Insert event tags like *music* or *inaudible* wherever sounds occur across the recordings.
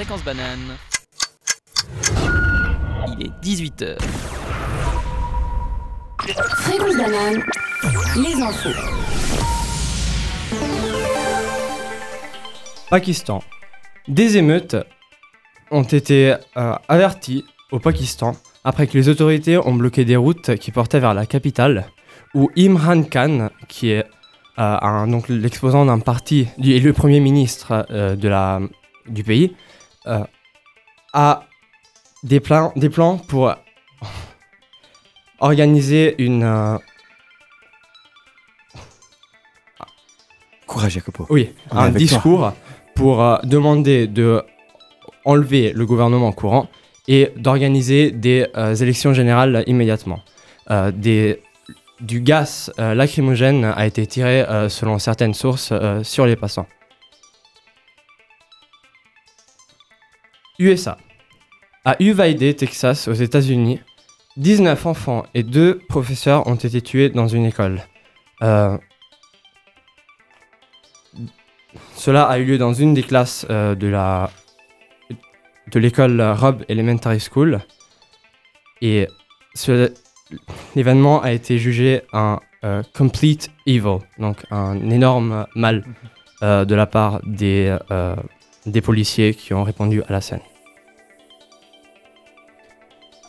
Fréquence banane. Il est 18h. Fréquence banane, les infos. Pakistan. Des émeutes ont été euh, averties au Pakistan après que les autorités ont bloqué des routes qui portaient vers la capitale, où Imran Khan, qui est euh, un- donc l'exposant d'un parti du- et le premier ministre euh, de la, du pays, euh, a des plans, des plans pour *laughs* organiser une, euh, Courage, Jacopo. Oui, On un toi. discours pour euh, demander de enlever le gouvernement courant et d'organiser des euh, élections générales immédiatement. Euh, des, du gaz euh, lacrymogène a été tiré, euh, selon certaines sources, euh, sur les passants. USA. À Uvalde, Texas, aux États-Unis, 19 enfants et 2 professeurs ont été tués dans une école. Euh, cela a eu lieu dans une des classes euh, de la de l'école Robb Elementary School et l'événement a été jugé un euh, complete evil, donc un énorme mal euh, de la part des, des policiers qui ont répondu à la scène.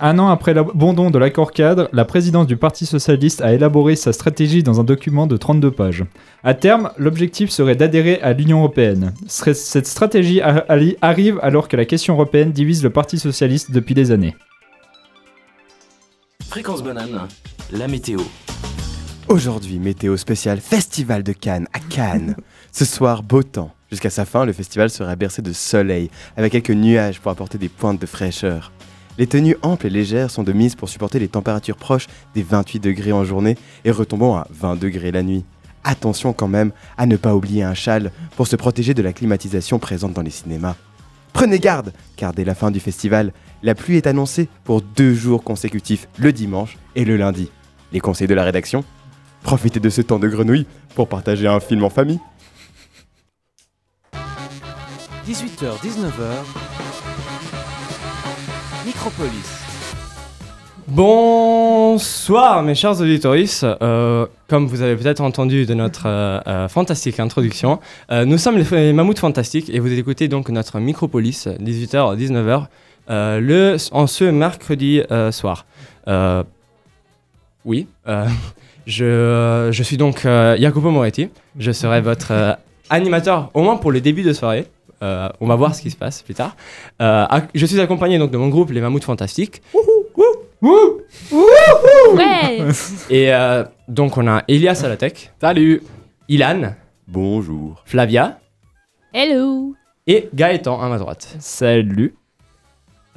Un an après l'abandon de l'accord cadre, la présidence du Parti socialiste a élaboré sa stratégie dans un document de 32 pages. À terme, l'objectif serait d'adhérer à l'Union européenne. Cette stratégie arrive alors que la question européenne divise le Parti socialiste depuis des années. Fréquence banane, la météo. Aujourd'hui, météo spéciale Festival de Cannes à Cannes. *laughs* Ce soir, beau temps. Jusqu'à sa fin, le festival sera bercé de soleil, avec quelques nuages pour apporter des pointes de fraîcheur. Les tenues amples et légères sont de mise pour supporter les températures proches des 28 degrés en journée et retombant à 20 degrés la nuit. Attention quand même à ne pas oublier un châle pour se protéger de la climatisation présente dans les cinémas. Prenez garde, car dès la fin du festival, la pluie est annoncée pour deux jours consécutifs, le dimanche et le lundi. Les conseils de la rédaction Profitez de ce temps de grenouille pour partager un film en famille. 18h, 19h. Micropolis. Bonsoir mes chers auditeurs, comme vous avez peut-être entendu de notre euh, euh, fantastique introduction, euh, nous sommes les, les Mammouths Fantastiques et vous écoutez donc notre Micropolis 18h 19h euh, le, en ce mercredi soir. Oui, *laughs* je, je suis donc Jacopo Moretti, je serai votre animateur au moins pour le début de soirée. Euh, on va voir ce qui se passe plus tard. Euh, je suis accompagné donc de mon groupe Les Mammouths Fantastiques. Ouais Et euh, donc on a Elias à la tech. Salut. Ilan, Bonjour. Flavia Hello et Gaëtan à ma droite. Salut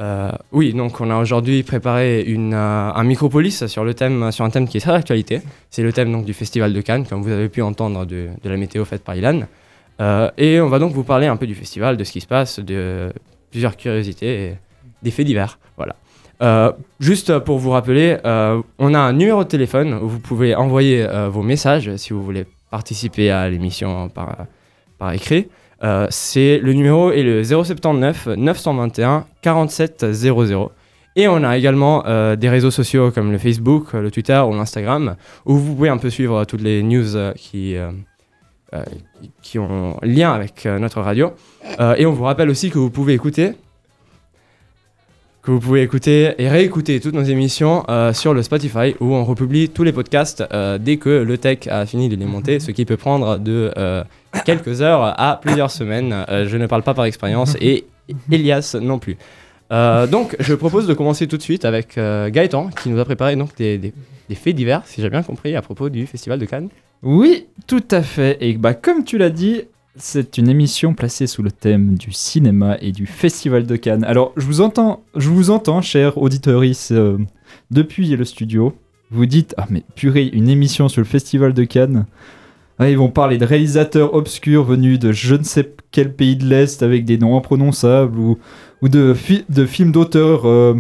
Euh, oui, donc on a aujourd'hui préparé une, euh, un micropolis sur, le thème, sur un thème qui est très d'actualité. C'est le thème donc, du Festival de Cannes, comme vous avez pu entendre de, de la météo faite par Ilan. Euh, et on va donc vous parler un peu du festival, de ce qui se passe, de plusieurs curiosités et des faits divers. Voilà. Euh, juste pour vous rappeler, euh, on a un numéro de téléphone où vous pouvez envoyer vos messages si vous voulez participer à l'émission par, écrit. C'est le numéro est le 079 921 47 00. Et on a également des réseaux sociaux comme le Facebook, le Twitter ou l'Instagram où vous pouvez un peu suivre toutes les news qui, qui ont lien avec euh, notre radio. Euh, et on vous rappelle aussi que vous pouvez écouter que vous pouvez écouter et réécouter toutes nos émissions euh, sur le Spotify où on republie tous les podcasts euh, dès que le tech a fini de les monter, ce qui peut prendre de euh, quelques heures à plusieurs semaines. Euh, je ne parle pas par expérience et Elias non plus. Euh, donc, je propose de commencer tout de suite avec euh, Gaëtan qui nous a préparé donc des faits divers, si j'ai bien compris, à propos du Festival de Cannes. Oui, tout à fait. Et bah, comme tu l'as dit, c'est une émission placée sous le thème du cinéma et du Festival de Cannes. Alors, je vous entends, je vous entends, chers auditeurs, depuis le studio. Vous dites, ah mais purée, une émission sur le Festival de Cannes. Ah, ils vont parler de réalisateurs obscurs venus de je ne sais quel pays de l'Est avec des noms imprononçables ou, ou de, fi- de films d'auteurs euh,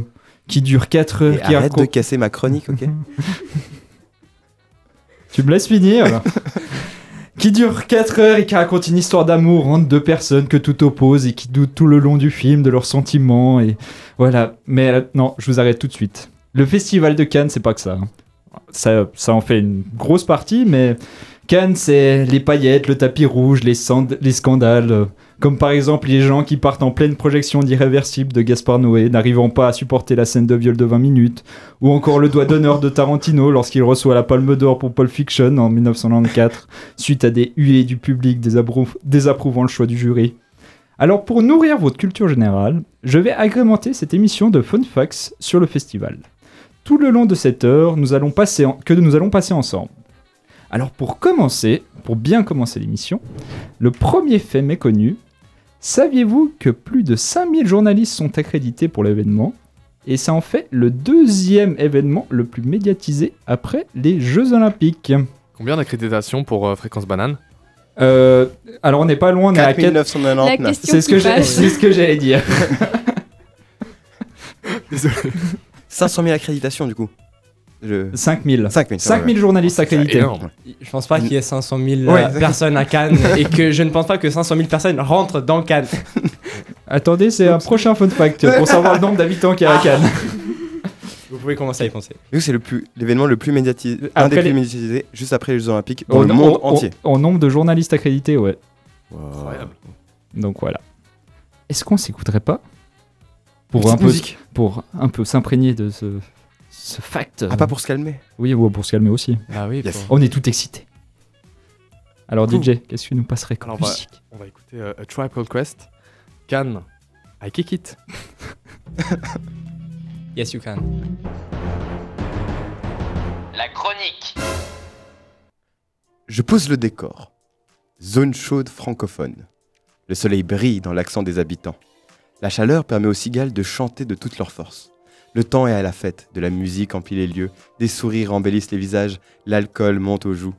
qui durent 4 heures. Et qui arrête de casser ma chronique, ok *laughs* Tu me laisses finir *laughs* qui dure 4 heures et qui raconte une histoire d'amour entre deux personnes que tout oppose et qui doutent tout le long du film de leurs sentiments et voilà. Mais euh, non, je vous arrête tout de suite. Le festival de Cannes, c'est pas que ça. hein. Ça, ça en fait une grosse partie, mais Cannes, c'est les paillettes, le tapis rouge, les, scandales. Comme par exemple les gens qui partent en pleine projection d'Irréversible de Gaspard Noé, n'arrivant pas à supporter la scène de viol de 20 minutes, ou encore le doigt d'honneur de Tarantino lorsqu'il reçoit la Palme d'Or pour Pulp Fiction en 1994, suite à des huées du public désapprouv- désapprouvant le choix du jury. Alors pour nourrir votre culture générale, je vais agrémenter cette émission de fun facts sur le festival. Tout le long de cette heure, que nous allons passer ensemble. Alors pour commencer, pour bien commencer l'émission, le premier fait méconnu, saviez-vous que plus de 5000 journalistes sont accrédités pour l'événement? Et ça en fait le deuxième événement le plus médiatisé après les Jeux Olympiques. Combien d'accréditations pour euh, Fréquence Banane? Euh, alors on n'est pas loin, on est à 4... 4999. La question C'est ce ce que j'allais dire. *laughs* Désolé. 500 000 accréditations du coup. Je... 5000. 5000. ça va, 5000 journalistes accrédités. Je pense pas qu'il y ait 500 000 Ouais. euh, personnes à Cannes et que je ne pense pas que 500 000 personnes rentrent dans Cannes. *laughs* Attendez, c'est un prochain fun fact pour savoir le nombre d'habitants qu'il y a à Cannes. *laughs* Vous pouvez commencer à y penser. C'est l'événement le plus médiatisé, un Après des les- plus médiatisés juste après les Jeux Olympiques dans Au- le monde au- entier. En nombre de journalistes accrédités, ouais. Incroyable. Donc voilà. Est-ce qu'on s'écouterait pas pour un peu pour un peu s'imprégner de ce ce fact Ah, pas pour se calmer. Oui, ou pour se calmer aussi. Ah oui, Yes. On est tout excités. Alors Cool. DJ, qu'est-ce que tu nous passerais comme Alors, bah, musique On va écouter euh, A Tribe Called Quest. Cannes. I kick it. *laughs* Yes, you can. La chronique. Je pose le décor. Zone chaude francophone. Le soleil brille dans l'accent des habitants. La chaleur permet aux cigales de chanter de toute leur force. Le temps est à la fête, de la musique emplit les lieux, des sourires embellissent les visages, l'alcool monte aux joues.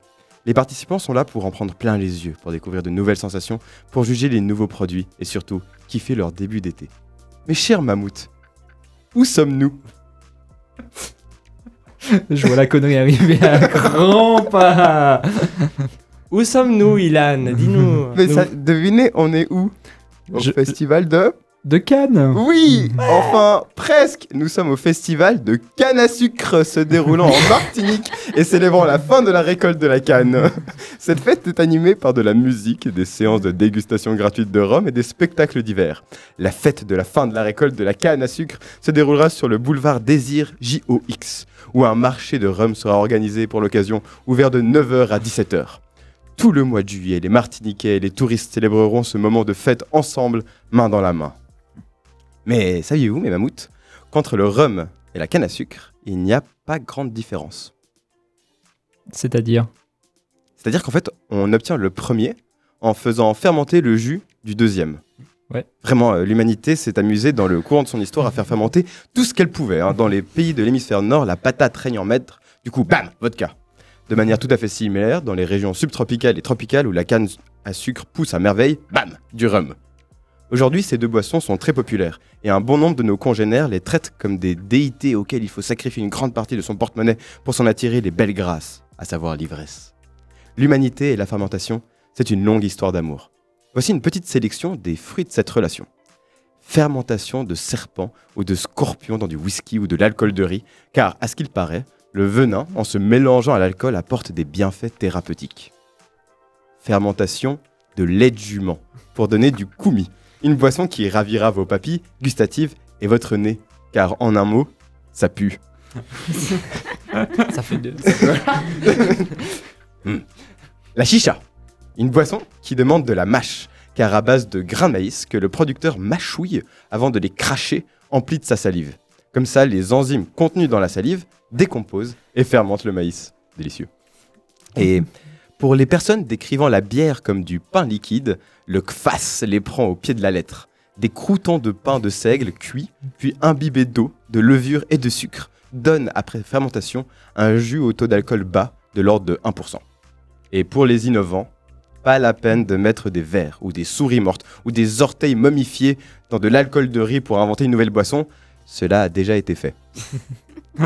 Les participants sont là pour en prendre plein les yeux, pour découvrir de nouvelles sensations, pour juger les nouveaux produits et surtout kiffer leur début d'été. Mes chers mammouths, où sommes-nous? Je vois la connerie arriver à grands pas. Où sommes-nous, Ilan? Dis-nous. Mais Nous- ça, devinez, on est où? Au Je- festival de... De Cannes. Oui, enfin, presque. Nous sommes au festival de canne à sucre se déroulant en Martinique et célébrant la fin de la récolte de la canne. Cette fête est animée par de la musique, des séances de dégustation gratuite de rhum et des spectacles divers. La fête de la fin de la récolte de la canne à sucre se déroulera sur le boulevard Désir JOX, où un marché de rhum sera organisé pour l'occasion, ouvert de 9h à 17h. Tout le mois de juillet, les Martiniquais et les touristes célébreront ce moment de fête ensemble, main dans la main. Mais saviez-vous, mes mammouths, qu'entre le rhum et la canne à sucre, il n'y a pas grande différence? C'est-à-dire? C'est-à-dire qu'en fait, on obtient le premier en faisant fermenter le jus du deuxième. Ouais. Vraiment, euh, l'humanité s'est amusée dans le courant de son histoire à faire fermenter tout ce qu'elle pouvait. hein. Dans les pays de l'hémisphère nord, la patate règne en maître. Du coup, bam, vodka. De manière tout à fait similaire, dans les régions subtropicales et tropicales où la canne à sucre pousse à merveille, bam, du rhum. Aujourd'hui, ces deux boissons sont très populaires et un bon nombre de nos congénères les traitent comme des déités auxquelles il faut sacrifier une grande partie de son porte-monnaie pour s'en attirer les belles grâces, à savoir l'ivresse. L'humanité et la fermentation, c'est une longue histoire d'amour. Voici une petite sélection des fruits de cette relation. Fermentation de serpents ou de scorpions dans du whisky ou de l'alcool de riz, car à ce qu'il paraît, le venin, en se mélangeant à l'alcool, apporte des bienfaits thérapeutiques. Fermentation de lait de jument, pour donner du koumi, une boisson qui ravira vos papilles gustatives et votre nez, car en un mot, ça pue. Ça fait deux. *laughs* La chicha, une boisson qui demande de la mâche, car à base de grains de maïs que le producteur mâchouille avant de les cracher emplis de sa salive. Comme ça, les enzymes contenues dans la salive décomposent et fermentent le maïs. Délicieux. Et pour les personnes décrivant la bière comme du pain liquide, le kvass les prend au pied de la lettre. Des croûtons de pain de seigle cuits, puis imbibés d'eau, de levure et de sucre, donnent après fermentation un jus au taux d'alcool bas de l'ordre de 1%. Et pour les innovants, pas la peine de mettre des vers ou des souris mortes ou des orteils momifiés dans de l'alcool de riz pour inventer une nouvelle boisson. Cela a déjà été fait. *laughs*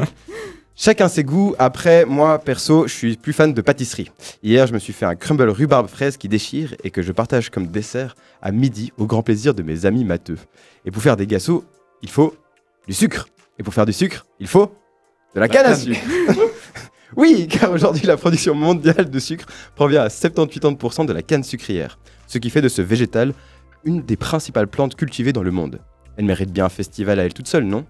Chacun ses goûts. Après, moi, perso, je suis plus fan de pâtisserie. Hier, je me suis fait un crumble rhubarbe fraise qui déchire et que je partage comme dessert à midi au grand plaisir de mes amis matheux. Et pour faire des gâteaux, il faut du sucre. Et pour faire du sucre, il faut de la canne à sucre. *laughs* oui, car aujourd'hui, la production mondiale de sucre provient à 70-80% de la canne sucrière, ce qui fait de ce végétal une des principales plantes cultivées dans le monde. Elle mérite bien un festival à elle toute seule, non?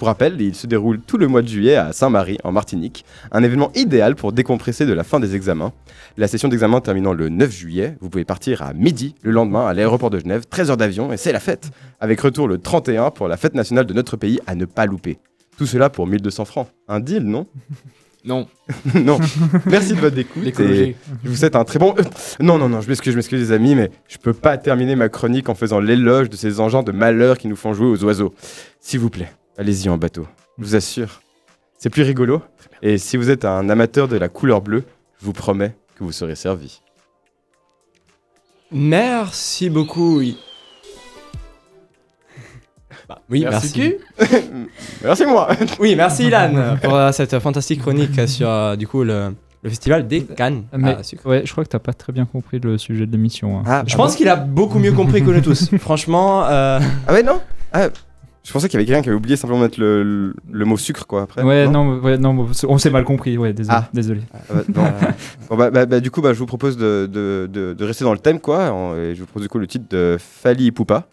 Pour rappel, il se déroule tout le mois de juillet à Saint-Marie, en Martinique, un événement idéal pour décompresser de la fin des examens. La session d'examen terminant le 9 juillet, vous pouvez partir à midi le lendemain à l'aéroport de Genève, 13 heures d'avion, et c'est la fête Avec retour le 31 pour la fête nationale de notre pays à ne pas louper. Tout cela pour 1200 francs. Un deal, non? Non. *laughs* Non. Merci de votre écoute. et- je vous souhaite un très bon. Euh, non, non, non, je m'excuse, je m'excuse, les amis, mais je peux pas terminer ma chronique en faisant l'éloge de ces engins de malheur qui nous font jouer aux oiseaux. S'il vous plaît, allez-y en bateau. Je vous assure, c'est plus rigolo. Et si vous êtes un amateur de la couleur bleue, je vous promets que vous serez servi. Merci beaucoup, oui. Bah, oui, merci. Merci. *laughs* Merci moi. *laughs* Oui, merci Ilan pour euh, cette fantastique chronique sur euh, du coup le, le festival des Cannes Mais- à sucre. Ouais, je crois que t'as pas très bien compris le sujet de l'émission. hein. Ah, Je pense qu'il a beaucoup mieux compris que nous tous. *laughs* Franchement, euh, Ah ouais, non? Ah, je pensais qu'il y avait quelqu'un qui avait oublié simplement de mettre le, le- le mot sucre, quoi, après. Ouais, non, ouais, non, on s'est mal compris. Ouais, désolé. Ah. désolé. Ah, bah, bon. *laughs* Bon, bah, bah, bah, du coup, bah, je vous propose de, de- de- de rester dans le thème, quoi. en- et je vous propose du coup le titre de Fali Ipupa,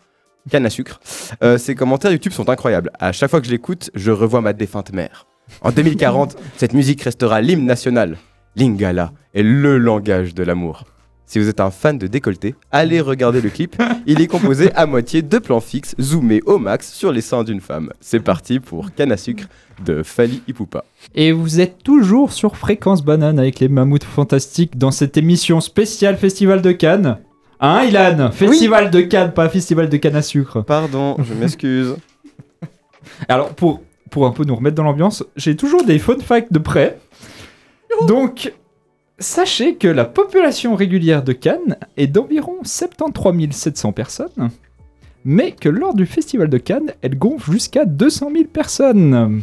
canne à sucre. Euh, ces commentaires YouTube sont incroyables. À chaque fois que je l'écoute, je revois ma défunte mère. En 2040, *laughs* cette musique restera l'hymne national. Lingala est le langage de l'amour. Si vous êtes un fan de décolleté, allez regarder le clip. Il est composé à moitié de plans fixes zoomés au max sur les seins d'une femme. C'est parti pour Canne à sucre de Fali Ipupa. Et vous êtes toujours sur Fréquence Banane avec les mammouths fantastiques dans cette émission spéciale Festival de Cannes. Hein, Ilan? Festival de Cannes, pas Festival de Cannes à sucre. Pardon, je *laughs* m'excuse. Alors, pour, pour un peu nous remettre dans l'ambiance, j'ai toujours des fun facts de près. Donc, sachez que la population régulière de Cannes est d'environ 73 700 personnes, mais que lors du Festival de Cannes, elle gonfle jusqu'à 200 000 personnes.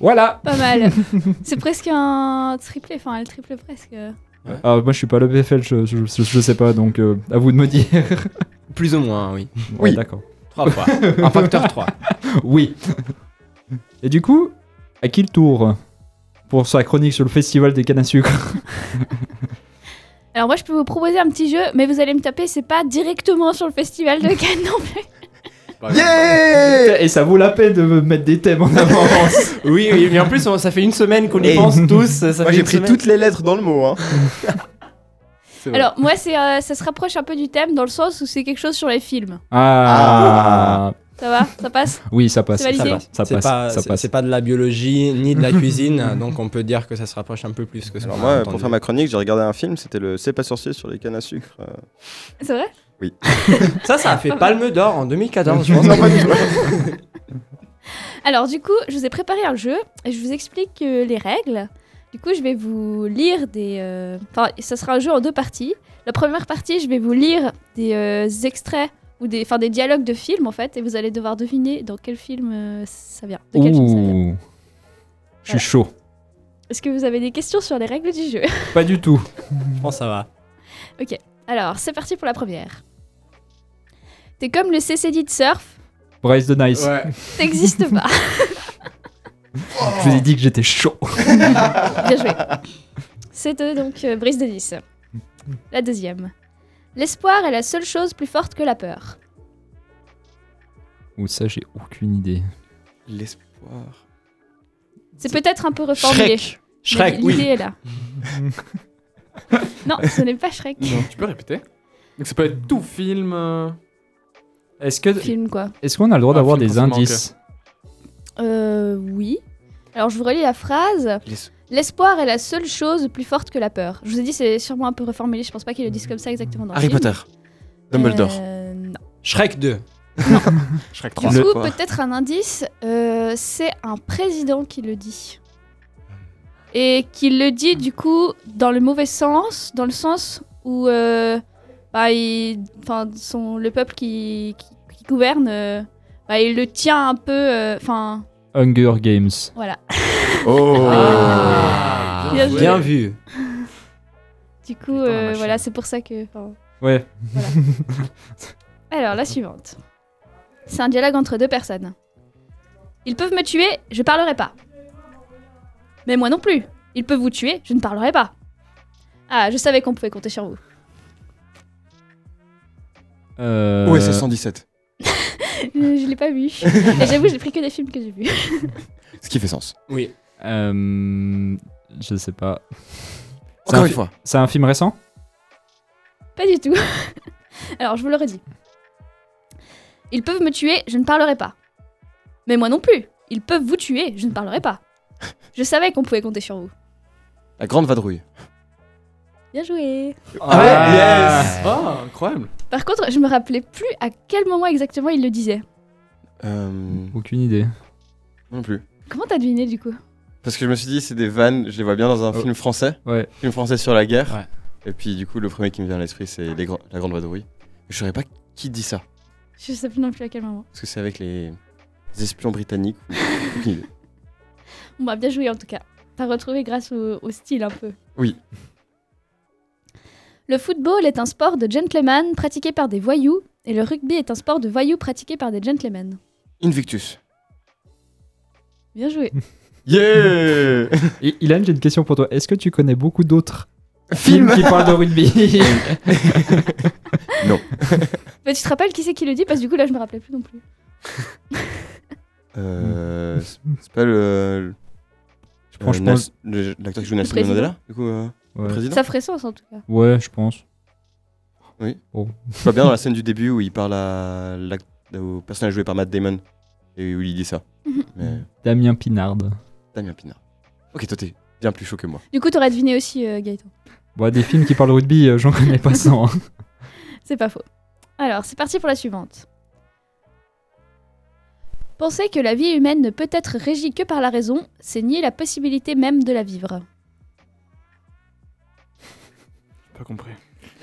Voilà. Pas mal. *laughs* C'est presque un triplé, enfin, elle triple presque. Ah, moi, je suis pas le BFL, je, je, je- je sais pas, donc euh, à vous de me dire. *laughs* plus ou moins, oui. Ouais, Oui. d'accord. Trois fois. Un facteur 3. *laughs* Oui. Et du coup, à qui le tour? Pour sa chronique sur le festival des cannes à sucre *laughs* Alors moi, je peux vous proposer un petit jeu, mais vous allez me taper, c'est pas directement sur le festival de Cannes non plus. Yeah Et ça vaut la peine de me mettre des thèmes en avance. *laughs* Oui, oui, mais en plus, ça fait une semaine qu'on y pense tous. Ça Moi j'ai pris semaine. toutes les lettres dans le mot. Hein. *laughs* Alors moi, c'est, euh, ça se rapproche un peu du thème dans le sens où c'est quelque chose sur les films. Ah. Ça va? Ça passe? Oui, ça passe. Ça passe. Ça passe. pas, ça c'est- passe. c'est pas de la biologie ni de la *laughs* cuisine, donc on peut dire que ça se rapproche un peu plus que ce Alors moi, a pour faire ma chronique, j'ai regardé un film, c'était le C'est pas sorcier sur les cannes à sucre. euh. C'est vrai? *laughs* Ça, ça a fait Palme d'Or en 2014, je *laughs* pense. Pas du tout. Alors du coup, je vous ai préparé un jeu et je vous explique euh, les règles. Du coup, je vais vous lire des... euh, Enfin, ça sera un jeu en deux parties. La première partie, je vais vous lire des euh, extraits ou des, enfin, des dialogues de films en fait, et vous allez devoir deviner dans quel film euh, ça vient. De quel film ça vient. Ouh. Je suis chaud. Est-ce que vous avez des questions sur les règles du jeu? *laughs* Pas du tout. Je pense que ça va. Alors, c'est parti pour la première. T'es comme le CCD de surf, Bryce de Nice. Ouais. *laughs* t'existes pas. *laughs* Je vous ai dit que j'étais chaud. Bien joué. C'était donc euh, Brice de Nice. La deuxième. L'espoir est la seule chose plus forte que la peur. Ou ça, j'ai aucune idée. L'espoir. C'est peut-être un peu reformulé. Shrek. mais Shrek, L'idée oui. est là. *laughs* non, ce n'est pas Shrek. Non, tu peux répéter Donc ça peut être tout film. euh, Est-ce que Film quoi est-ce qu'on a le droit Un d'avoir film des indices Euh, oui. Alors je vous relis la phrase. L'es- L'espoir est la seule chose plus forte que la peur. Je vous ai dit, c'est sûrement un peu reformulé. Je pense pas qu'ils le disent comme ça exactement dans le Harry film. Potter. Dumbledore. Euh, non. Shrek 2. *laughs* Shrek Du 3. coup, Quoi peut-être un indice, euh, c'est un président qui le dit. Et qui le dit du coup dans le mauvais sens, dans le sens où euh, bah, il- enfin, son, le peuple qui, qui, qui gouverne, euh, bah, il le tient un peu. euh, Enfin, Hunger Games. voilà. *laughs* Oh Ah, Bien joué. Bien vu. Du coup, euh, voilà, c'est pour ça que. enfin, Ouais. *laughs* Alors, la suivante. C'est un dialogue entre deux personnes. Ils peuvent me tuer, je parlerai pas. Mais moi non plus. Ils peuvent vous tuer, je ne parlerai pas. Ah, je savais qu'on pouvait compter sur vous. Euh, Ouais, c'est 117. je je l'ai pas vu. *laughs* Et j'avoue, j'ai pris que des films que j'ai vus. Ce qui fait sens. Oui. Euh, je sais pas. *laughs* C'est Encore un une fois. C'est un film récent? Pas du tout. *laughs* Alors, je vous le redis. Ils peuvent me tuer, je ne parlerai pas. Mais moi non plus. Ils peuvent vous tuer, je ne parlerai pas. *laughs* Je savais qu'on pouvait compter sur vous. La grande vadrouille. Bien joué. Ah, yes Ah, incroyable Par contre, je me rappelais plus à quel moment exactement il le disait. Euh, Aucune idée. non plus. Comment t'as deviné du coup? Parce que je me suis dit, c'est des vannes, je les vois bien dans un Oh. film français. Ouais. Film français sur la guerre. Ouais. Et puis, du coup, le premier qui me vient à l'esprit, c'est la grande vadrouille. Je saurais pas qui dit ça. Je sais plus non plus à quel moment. Parce que c'est avec les espions britanniques. *laughs* On m'a bien joué en tout cas. T'as retrouvé grâce au, au style un peu. Oui. Le football est un sport de gentlemen pratiqué par des voyous et le rugby est un sport de voyous pratiqué par des gentlemen. Invictus. Bien joué. *laughs* Yeah *laughs* Et Ilan, j'ai une question pour toi. Est-ce que tu connais beaucoup d'autres Film films qui parlent de rugby *laughs* *laughs* Mais tu te rappelles qui c'est qui le dit Parce que du coup là je me rappelais plus non plus. Euh, c'est- pas le. Je pense- je pense- L'acteur qui joue Nelson président. Mandela, du coup, euh, le Ouais. président. Ça ferait sens en tout cas. Ouais, je pense. Je vois bien dans la scène du début où il parle à l'ac- au personnage joué par Matt Damon et où il dit ça. Mhm. Mais Damien Pinard. Damien Pinard. Ok, toi t'es bien plus chaud que moi. Du coup t'aurais deviné aussi euh, Gaëtan. Bon, des films qui parlent de rugby, euh, j'en connais pas 100. hein. *laughs* C'est pas faux. Alors, c'est parti pour la suivante. Penser que la vie humaine ne peut être régie que par la raison, c'est nier la possibilité même de la vivre. Pas compris.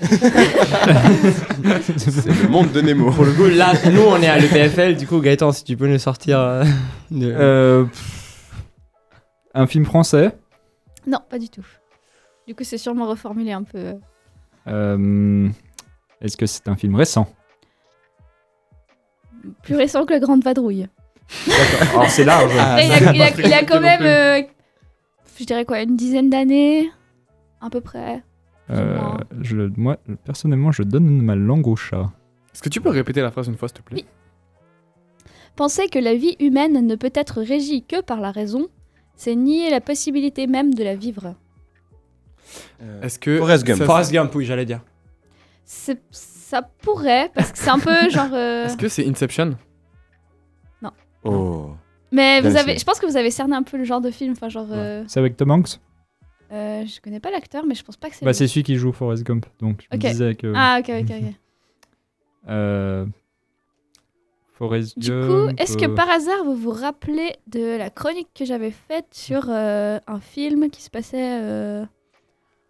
*laughs* C'est le monde de Nemo. Pour le coup, là, nous, on est à l'EPFL. Du coup, Gaëtan, si tu peux nous sortir euh, de... Euh, pff, un film français. Non, pas du tout. Du coup, c'est sûrement reformulé un peu. Euh, Est-ce que c'est un film récent Plus récent que la Grande Vadrouille. *laughs* Alors c'est large. Ah, il, a, il a- il quand même, euh, je dirais quoi, une dizaine d'années À peu près. Euh, je, moi, personnellement, je donne ma langue au chat. Est-ce que tu peux répéter la phrase une fois, s'il te plaît? Oui. Penser que la vie humaine ne peut être régie que par la raison, c'est nier la possibilité même de la vivre. Euh, Est-ce que. Forrest Gump. ça- Forrest Gump, oui, j'allais dire. Ça pourrait, parce que c'est un peu *laughs* genre. euh, Est-ce que c'est Inception? Oh. Mais vous avez, je pense que vous avez cerné un peu le genre de film. Enfin, genre. euh, C'est avec Tom Hanks? euh, je connais pas l'acteur, mais je pense pas que c'est. Bah, c'est celui qui joue Forrest Gump. Donc, je Ok. me disais que. Ah, ok, ok, ok. *laughs* Du Gump. coup, est-ce que euh, par hasard vous vous rappelez de la chronique que j'avais faite sur euh, un film qui se passait, euh,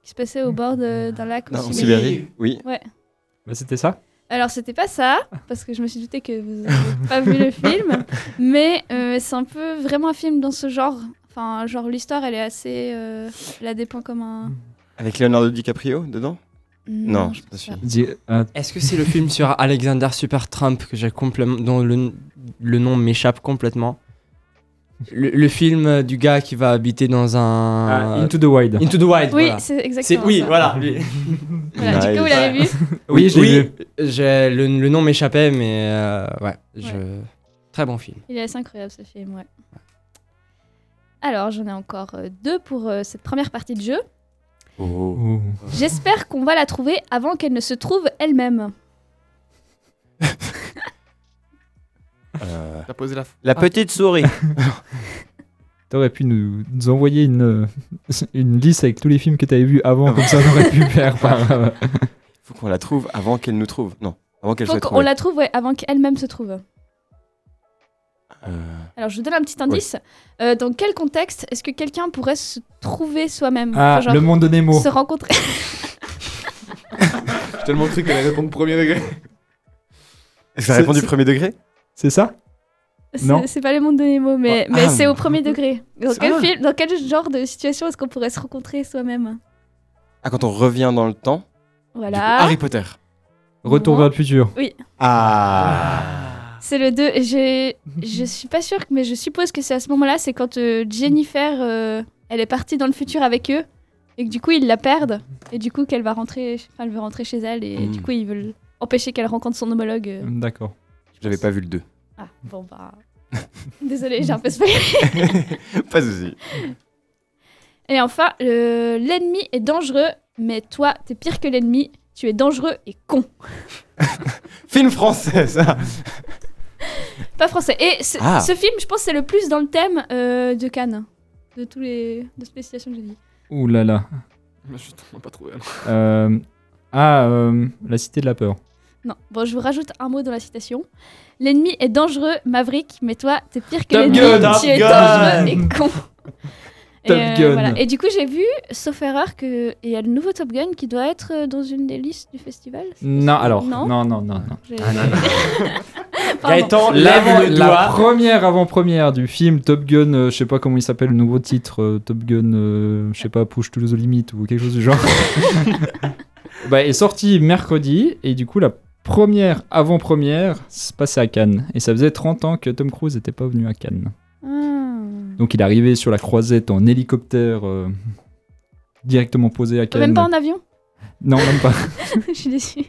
qui se passait au bord d'un lac Non, en en Sibérie Oui. bah, c'était ça Alors c'était pas ça, parce que je me suis douté que vous n'avez *laughs* pas vu le film, mais euh, c'est un peu vraiment un film dans ce genre. Enfin, genre l'histoire, elle est assez, euh, elle a des points communs. Avec Leonardo DiCaprio dedans? Non, je suis- pas. Dis- euh, Est-ce que c'est le film sur Alexander Super Trump que j'ai complètement, dont le, le nom m'échappe complètement? Le, le film du gars qui va habiter dans un ah, Into the Wild. Into the Wild. Oui, voilà. c'est exactement oui, ça. voilà. lui. *laughs* Voilà, Du coup, Nice. vous l'avez vu? Oui, j'ai- le, le nom m'échappait, mais euh, ouais, je... très bon film. Il est assez incroyable ce film, ouais. Alors, j'en ai encore euh, deux pour euh, cette première partie de jeu. Oh. Oh. J'espère qu'on va la trouver avant qu'elle ne se trouve elle-même. *laughs* Euh, T'as posé la. La petite souris. *laughs* T'aurais pu nous, nous envoyer une, euh, *laughs* une liste avec tous les films que t'avais vus avant, comme ça on aurait pu faire par. euh, Faut qu'on la trouve avant qu'elle nous trouve. Non, avant qu'elle Faut soit qu'on trouvée. la trouve ouais, avant qu'elle-même se trouve. Euh, Alors, je vous donne un petit indice. Euh, dans quel contexte est-ce que quelqu'un pourrait se trouver soi-même Ah, Enfin, genre, le monde de Nemo. Se rencontrer. *laughs* J'ai tellement cru qu'elle allait répondre premier degré. Est-ce que ça C'est- répond du c'est- premier degré? C'est ça? C'est- Non. C'est pas le monde de Nemo, mais, Oh, mais ah. c'est au premier degré. Dans quel, ah. film, dans quel genre de situation est-ce qu'on pourrait se rencontrer soi-même? Ah, quand on revient dans le temps? du coup, Voilà. Harry Potter. Retour Non. vers le futur. Ah. C'est le 2. J'ai- Je *laughs* suis pas sûre, mais je suppose que c'est à ce moment-là, c'est quand euh, Jennifer, euh, elle est partie dans le futur avec eux, et que du coup ils la perdent, et du coup qu'elle va rentrer, enfin, elle veut rentrer chez elle, et Mm. du coup ils veulent empêcher qu'elle rencontre son homologue. euh. D'accord. J'avais pas vu le 2. Ah, bon bah... *laughs* Désolée, j'ai un peu spoilé. *laughs* pas de soucis. Et enfin, le- l'ennemi est dangereux, mais toi, t'es pire que l'ennemi, tu es dangereux et con. Film français, ça. Pas français. Et ce, Ah. ce film, je pense, c'est le plus dans le thème euh, de Cannes, de tous les de spécialisations que j'ai dit. Ouh là là. Je t'en ai pas trouvé. Euh, Ah, euh, la cité de la peur. Non, bon, je vous rajoute un mot dans la citation. L'ennemi est dangereux, Maverick, mais toi, t'es pire que Top l'ennemi, Gun, tu Top es Gun. dangereux et con. *laughs* Top et, euh, Gun. voilà. Et du coup, j'ai vu, sauf erreur, qu'il y a le nouveau Top Gun qui doit être euh, dans une des listes du festival. c'est Non, possible alors, Non, non, non, non, non. J'ai- Ah, non, non. *laughs* *laughs* Gaëtan La, lève le la première avant-première du film Top Gun, euh, je sais pas comment il s'appelle le nouveau titre, euh, Top Gun, euh, je sais pas, Push to the Limit ou quelque chose du genre, *laughs* bah, est sorti mercredi et du coup la première avant-première se passait à Cannes et ça faisait 30 ans que Tom Cruise n'était pas venu à Cannes. Ah. Donc il est arrivé sur la croisette en hélicoptère euh, directement posé à Cannes. Même pas en avion? Non, même pas. *laughs* Je suis déçue.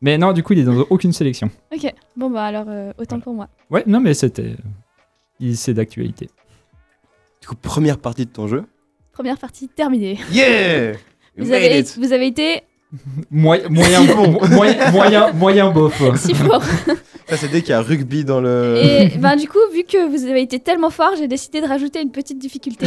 Mais non, du coup il est dans aucune sélection. Ok, bon bah alors, euh, autant pour moi. Ouais, non mais c'était... il- C'est d'actualité. Du coup, première partie de ton jeu. Première partie terminée. Yeah You *laughs* Vous made avez, it. vous avez été *laughs* Moyen, moyen, mo- moyen, moyen, moyen bof. *laughs* si fort. Ça, c'est dès qu'il y a rugby dans le. Et ben du coup, vu que vous avez été tellement fort, j'ai décidé de rajouter une petite difficulté.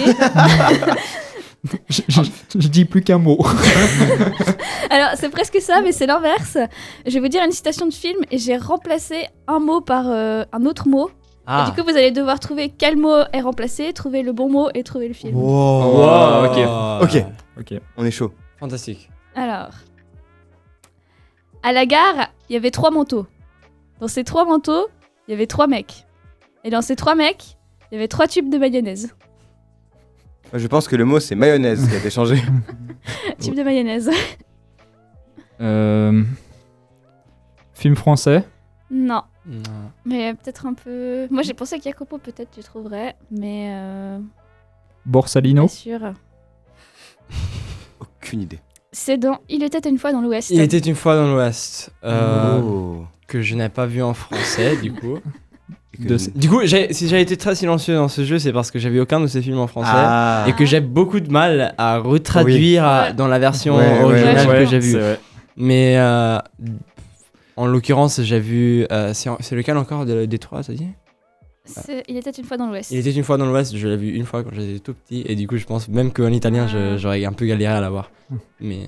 *laughs* je, je- je dis plus qu'un mot. *laughs* Alors c'est presque ça, mais c'est l'inverse. Je vais vous dire une citation de film et j'ai remplacé un mot par euh, un autre mot. Ah. Et du coup, vous allez devoir trouver quel mot est remplacé, trouver le bon mot et trouver le film. Wow. Wow, ok. Ok, ok. on est chaud. Fantastique. Alors, à la gare, il y avait trois manteaux. Dans ces trois manteaux, il y avait trois mecs. Et dans ces trois mecs, il y avait trois tubes de mayonnaise. Je pense que le mot c'est mayonnaise qui a été changé. *laughs* Tubes de mayonnaise. Euh, Film français. non, Non. mais peut-être un peu. Moi, j'ai pensé qu'Jacopo, peut-être tu trouverais, mais euh, Borsalino. pas sûr. Aucune idée. C'est dans Il était une fois dans l'Ouest. Il était une fois dans l'Ouest. euh, Oh. Que je n'ai pas vu en français, du coup. *laughs* Que- Du coup, si j'ai été très silencieux dans ce jeu, c'est parce que j'ai vu aucun de ces films en français. Ah. Et que j'ai beaucoup de mal à retraduire à- dans la version Ouais, originale ouais, que j'ai vue. Mais euh, en l'occurrence, j'ai vu. euh, c'est lequel encore de- des trois, t'as dit? Il était une fois dans l'Ouest. Il était une fois dans l'Ouest, je l'ai vu une fois quand j'étais tout petit. Et du coup, je pense même qu'en italien, Ah. j'aurais un peu galéré à l'avoir. *laughs* Mais ouais.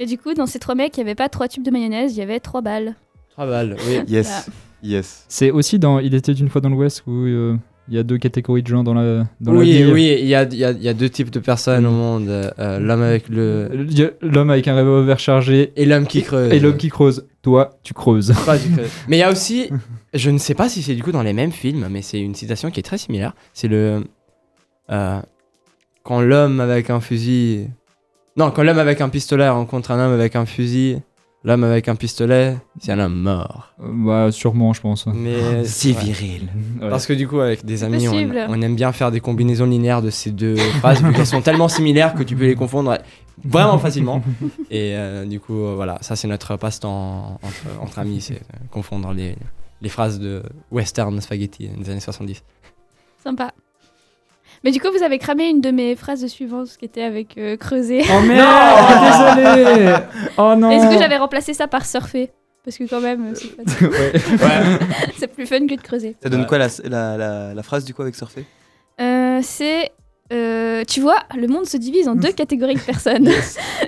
Et du coup, dans ces trois mecs, il n'y avait pas trois tubes de mayonnaise, il y avait trois balles. trois balles, oui. Yes. Yes. C'est aussi dans Il était une fois dans l'Ouest où euh, il y a deux catégories de gens dans la dans la oui, ville. oui, il y a, il y a- y a deux types de personnes au monde. euh, l'homme avec le. L'homme avec un revolver chargé Et l'homme qui creuse. et l'homme qui creuse. Toi, tu creuses. Pas du creuse. Mais il y a aussi, je ne sais pas si c'est du coup dans les mêmes films, mais c'est une citation qui est très similaire. C'est le. euh, quand l'homme avec un fusil. Non, quand l'homme avec un pistolet rencontre un homme avec un fusil, l'homme avec un pistolet, c'est un homme mort. Euh, bah, sûrement, je pense. Mais. Si *laughs* ouais. viril. Ouais. Parce que du coup, avec des amis, on, aime bien faire des combinaisons linéaires de ces deux *laughs* phrases, vu qu'elles sont tellement similaires que tu peux les confondre vraiment facilement. *laughs* Et euh, du coup, euh, voilà, ça c'est notre passe-temps entre, entre amis, c'est euh, confondre les, les phrases de western spaghetti des années 70. Sympa. Mais du coup, vous avez cramé une de mes phrases suivantes, qui était avec euh, creuser. Oh merde Désolé *laughs* Oh non Est-ce que j'avais remplacé ça par surfer? Parce que quand même, euh, c'est. *laughs* Ouais. *laughs* plus fun que de creuser. Ça donne Ouais. quoi la, la, la, la phrase du coup avec surfer? Euh, c'est... euh, tu vois, le monde se divise en deux catégories de personnes.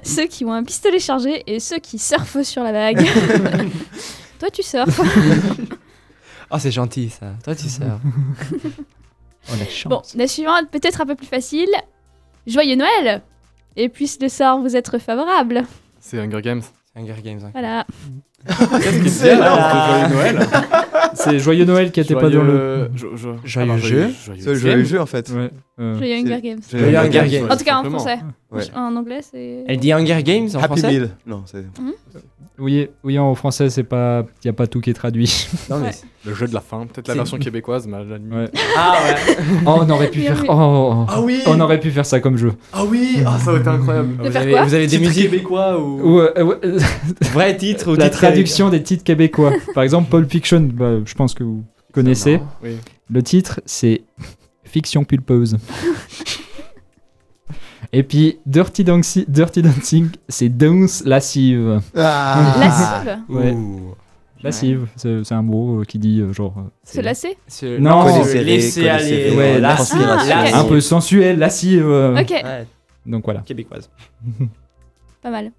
ceux qui ont un pistolet chargé et ceux qui surfent sur la vague. Toi, tu surfes. Oh, c'est gentil ça. Toi, tu sais. Oh la chance. Bon, la suivante, peut-être un peu plus facile. Joyeux Noël Et puisse le sort vous être favorable. C'est Hunger Games. C'est Hunger Games. hein. Voilà. Qu'est-ce qu'il disait là entre Joyeux *laughs* Noël c'est Joyeux Noël qui était pas dans le. Jo- jo- Joyeux ah jeu. joyeux C'est joyeux jeu en fait. Ouais. euh, Joyeux Hunger Games. Joyeux Hunger Games. En tout cas en français. Ouais. En anglais, c'est. Elle dit Hunger Games en Happy français Meal. Non, c'est. Oui, oui, en français, c'est pas, y a pas tout qui est traduit. *laughs* Non, mais Ouais. Le jeu de la fin, peut-être la C'est- version québécoise, mais. Ouais. Ah ouais. Oh, *laughs* on aurait pu faire. vu. Oh, Ah oui on aurait pu faire ça comme jeu. Ah oui Ah, ça aurait été incroyable. Vous, avez, quoi vous avez des Titre musiques québécois ou. Ou, euh, euh, Vrai titre ou la titre traduction des titres québécois. *laughs* Par exemple, Pulp Fiction, bah, je pense que vous connaissez. Oui. Le titre, c'est *laughs* Fiction pulpeuse. Et puis Dirty, Danci- Dirty Dancing, c'est Dance lascive. Ah. Lascive. Ouais. Lascive, c'est un mot euh, qui dit euh, genre. euh, Se lasser Non, laisser aller. Ouais. Ah, un peu sensuel, lascive. euh. Ok, Ouais, Donc voilà. québécoise. *laughs* pas mal.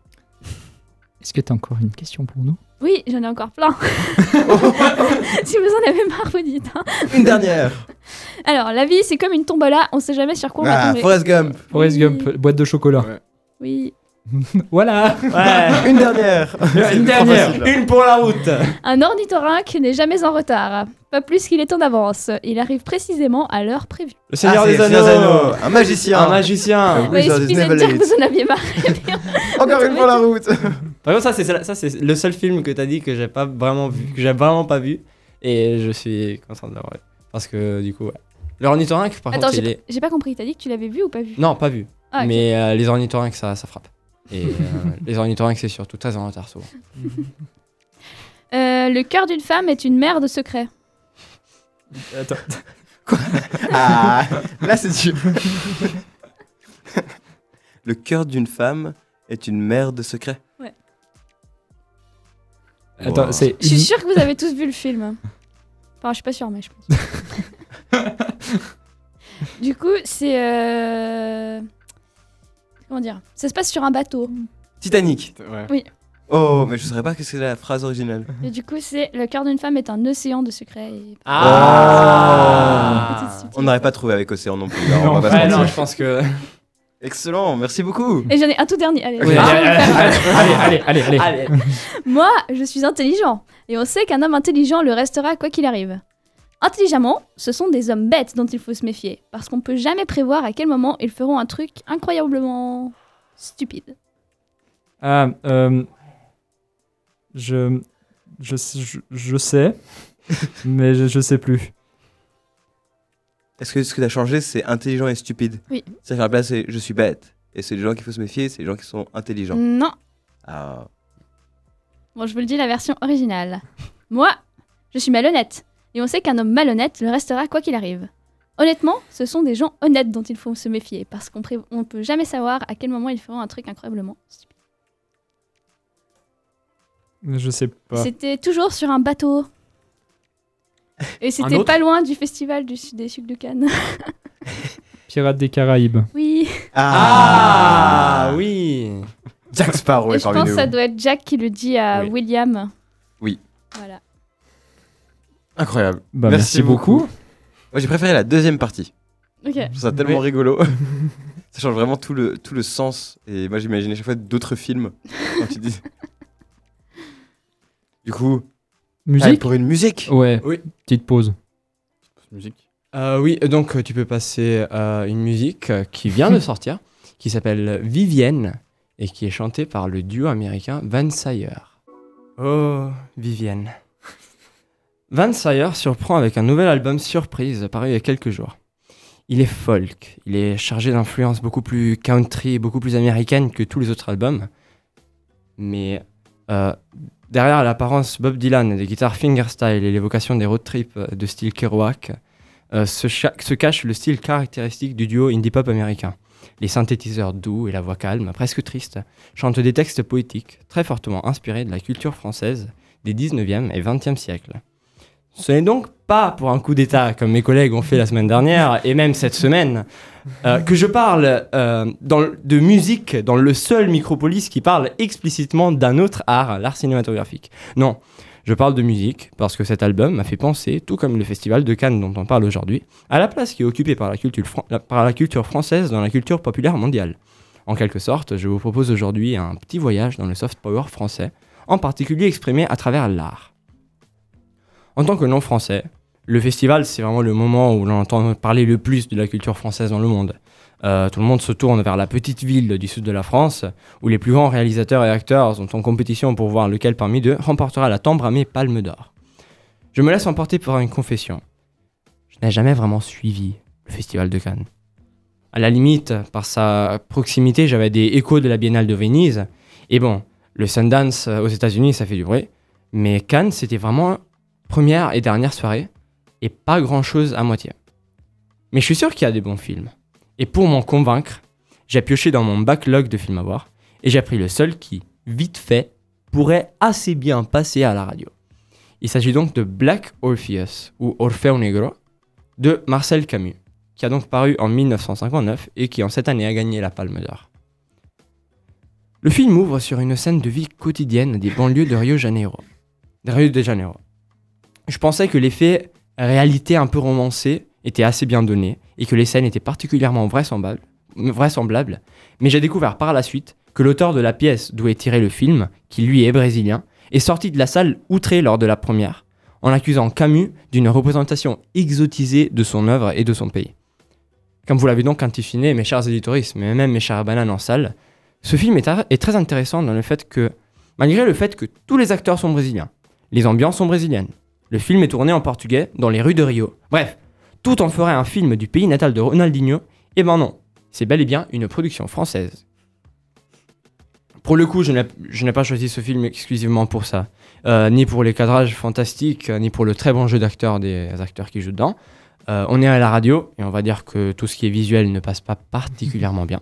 Est-ce que tu as encore une question pour nous? Oui, j'en ai encore plein. *laughs* si vous en avez marre, vous dites. hein. Une dernière. *laughs* Alors, la vie, c'est comme une tombola, on sait jamais sur quoi on va Ah, tomber. Forrest Gump. Forrest. Gump, boîte de chocolat. Ouais. Oui. *laughs* Voilà Ouais. Une dernière. Une dernière. Une pour la route. Un ornithorynque n'est jamais en retard. Pas plus qu'il est en avance. Il arrive précisément à l'heure prévue. Le Seigneur Ah, des c'est le Seigneur des Anneaux. Anneaux. Un magicien. Un magicien. Oui, Ouais, il ça, suffisait Never de dire que vous en aviez marre. *laughs* Encore une fois la route. Par contre, ça c'est ça c'est le seul film que t'as dit que j'ai pas vraiment vu, que j'ai vraiment pas vu, et je suis content de l'avoir vu parce que du coup, ouais. le ornithorynque par Attends, contre, il j'ai est j'ai pas compris. T'as dit que tu l'avais vu ou pas vu? Non pas vu, Ah, ok. mais euh, les ornithorynques ça ça frappe. Et euh, *laughs* les ornithorynques c'est surtout très en retard souvent. Euh, Le cœur d'une femme est une mère de secret. Attends. *laughs* Ah, là c'est dur. Le cœur d'une femme est une mère de secret. Attends, Wow. c'est. Je suis sûre que vous avez tous vu le film. Enfin, je suis pas sûre, mais je pense. *laughs* du coup, c'est. euh, Comment dire? Ça se passe sur un bateau. Titanic. Ouais. Oh, mais je saurais pas que c'est la phrase originale. Et du coup, c'est Le cœur d'une femme est un océan de secrets. Et... Ah. Subtilité. On n'aurait pas trouvé avec Océan non plus. Non, on va Ouais, non, je pense que Excellent, merci beaucoup. Et j'en ai un tout dernier. Allez, allez, allez, allez, allez, allez, allez. allez. Moi, je suis intelligent. Et on sait qu'un homme intelligent le restera quoi qu'il arrive. Intelligemment, ce sont des hommes bêtes dont il faut se méfier. Parce qu'on peut jamais prévoir à quel moment ils feront un truc incroyablement stupide. Ah, euh, je, je, je, je sais, *laughs* mais je, je sais plus. Est-ce que ce que tu as changé, c'est intelligent et stupide? Oui. C'est-à-dire qu'à la place, c'est je suis bête. Et c'est les gens qu'il faut se méfier, c'est les gens qui sont intelligents. Non. Ah. Bon, je vous le dis la version originale. Moi, je suis malhonnête. Et on sait qu'un homme malhonnête le restera quoi qu'il arrive. Honnêtement, ce sont des gens honnêtes dont il faut se méfier. Parce qu'on pré- on peut jamais savoir à quel moment ils feront un truc incroyablement stupide. Je sais pas. C'était toujours sur un bateau. *laughs* Et c'était pas loin du festival du, des sucres de Cannes. *laughs* Pirates des Caraïbes. oui. Ah oui. Jack Sparrow est je pense que ça doit être Jack qui le dit à Oui. William. Oui. Voilà. Incroyable. Bah, Merci merci, beaucoup. Moi, j'ai préféré la deuxième partie. Ok. Je trouve ça tellement rigolo. *laughs* ça change vraiment tout le, tout le sens. Et moi, j'imaginais chaque fois d'autres films. quand tu dis. Du coup, Musique pour une musique. Ouais. Oui. Petite pause. Musique. Euh, oui, donc euh, tu peux passer euh, une musique euh, qui vient de *laughs* sortir, qui s'appelle Vivienne et qui est chantée par le duo américain Van Sire. Oh, Vivienne. *laughs* Van Sire surprend avec un nouvel album surprise paru il y a quelques jours. Il est folk, il est chargé d'influences beaucoup plus country beaucoup plus américaines que tous les autres albums. Mais euh, derrière l'apparence Bob Dylan, des guitares fingerstyle et l'évocation des road trips euh, de style Kerouac, euh, se, se cache le style caractéristique du duo indie pop américain. Les synthétiseurs doux et la voix calme, presque triste, chantent des textes poétiques très fortement inspirés de la culture française des 19e et 20e siècles. Ce n'est donc pas pour un coup d'État, comme mes collègues ont fait la semaine dernière et même cette semaine, euh, que je parle euh, de musique dans le seul micropolis qui parle explicitement d'un autre art, l'art cinématographique. Non, je parle de musique parce que cet album m'a fait penser, tout comme le festival de Cannes dont on parle aujourd'hui, à la place qui est occupée par la, culture fran- la- par la culture française dans la culture populaire mondiale. En quelque sorte, je vous propose aujourd'hui un petit voyage dans le soft power français, en particulier exprimé à travers l'art. En tant que non-français, le festival, c'est vraiment le moment où l'on entend parler le plus de la culture française dans le monde. Euh, tout le monde se tourne vers la petite ville du sud de la France, où les plus grands réalisateurs et acteurs sont en compétition pour voir lequel parmi eux remportera la tant bramée Palme d'Or. Je me laisse emporter par une confession. Je n'ai jamais vraiment suivi le festival de Cannes. À la limite, par sa proximité, j'avais des échos de la Biennale de Venise. Et bon, le Sundance euh, aux États-Unis, ça fait du bruit. Mais Cannes, c'était vraiment première et dernière soirée, et pas grand-chose à moitié. Mais je suis sûr qu'il y a des bons films. Et pour m'en convaincre, j'ai pioché dans mon backlog de films à voir, et j'ai pris le seul qui, vite fait, pourrait assez bien passer à la radio. Il s'agit donc de Black Orpheus, ou Orfeo Negro, de Marcel Camus, qui a donc paru en 1959 et qui en cette année a gagné la Palme d'Or. Le film ouvre sur une scène de vie quotidienne des banlieues de Rio, Janeiro. de Rio de Janeiro. Je pensais que l'effet réalité un peu romancée était assez bien donné et que les scènes étaient particulièrement vraisemblables, vraisemblables mais j'ai découvert par la suite que l'auteur de la pièce d'où est tiré le film, qui lui est brésilien, est sorti de la salle outré lors de la première, en accusant Camus d'une représentation exotisée de son œuvre et de son pays. Comme vous l'avez donc identifié, mes chers éditoristes, mais même mes chers bananes en salle, ce film est, très intéressant dans le fait que, malgré le fait que tous les acteurs sont brésiliens, les ambiances sont brésiliennes, le film est tourné en portugais dans les rues de Rio, bref, tout en ferait un film du pays natal de Ronaldinho, et ben non, c'est bel et bien une production française. Pour le coup, je n'ai pas choisi ce film exclusivement pour ça, euh, ni pour les cadrages fantastiques, ni pour le très bon jeu d'acteurs des acteurs qui jouent dedans. Euh, on est à la radio, et on va dire que tout ce qui est visuel ne passe pas particulièrement bien.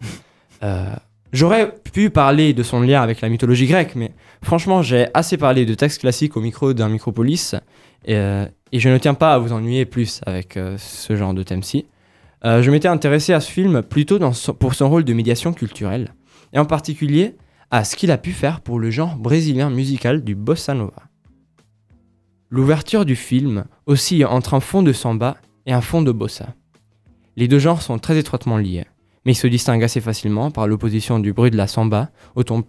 Euh, J'aurais pu parler de son lien avec la mythologie grecque, mais franchement, j'ai assez parlé de textes classiques au micro d'un micropolis, et, euh, et, je ne tiens pas à vous ennuyer plus avec euh, ce genre de thème-ci. Euh, je m'étais intéressé à ce film plutôt pour son rôle de médiation culturelle, et en particulier à ce qu'il a pu faire pour le genre brésilien musical du bossa nova. L'ouverture du film oscille entre un fond de samba et un fond de bossa. Les deux genres sont très étroitement liés mais il se distingue assez facilement par l'opposition du bruit de la samba au ton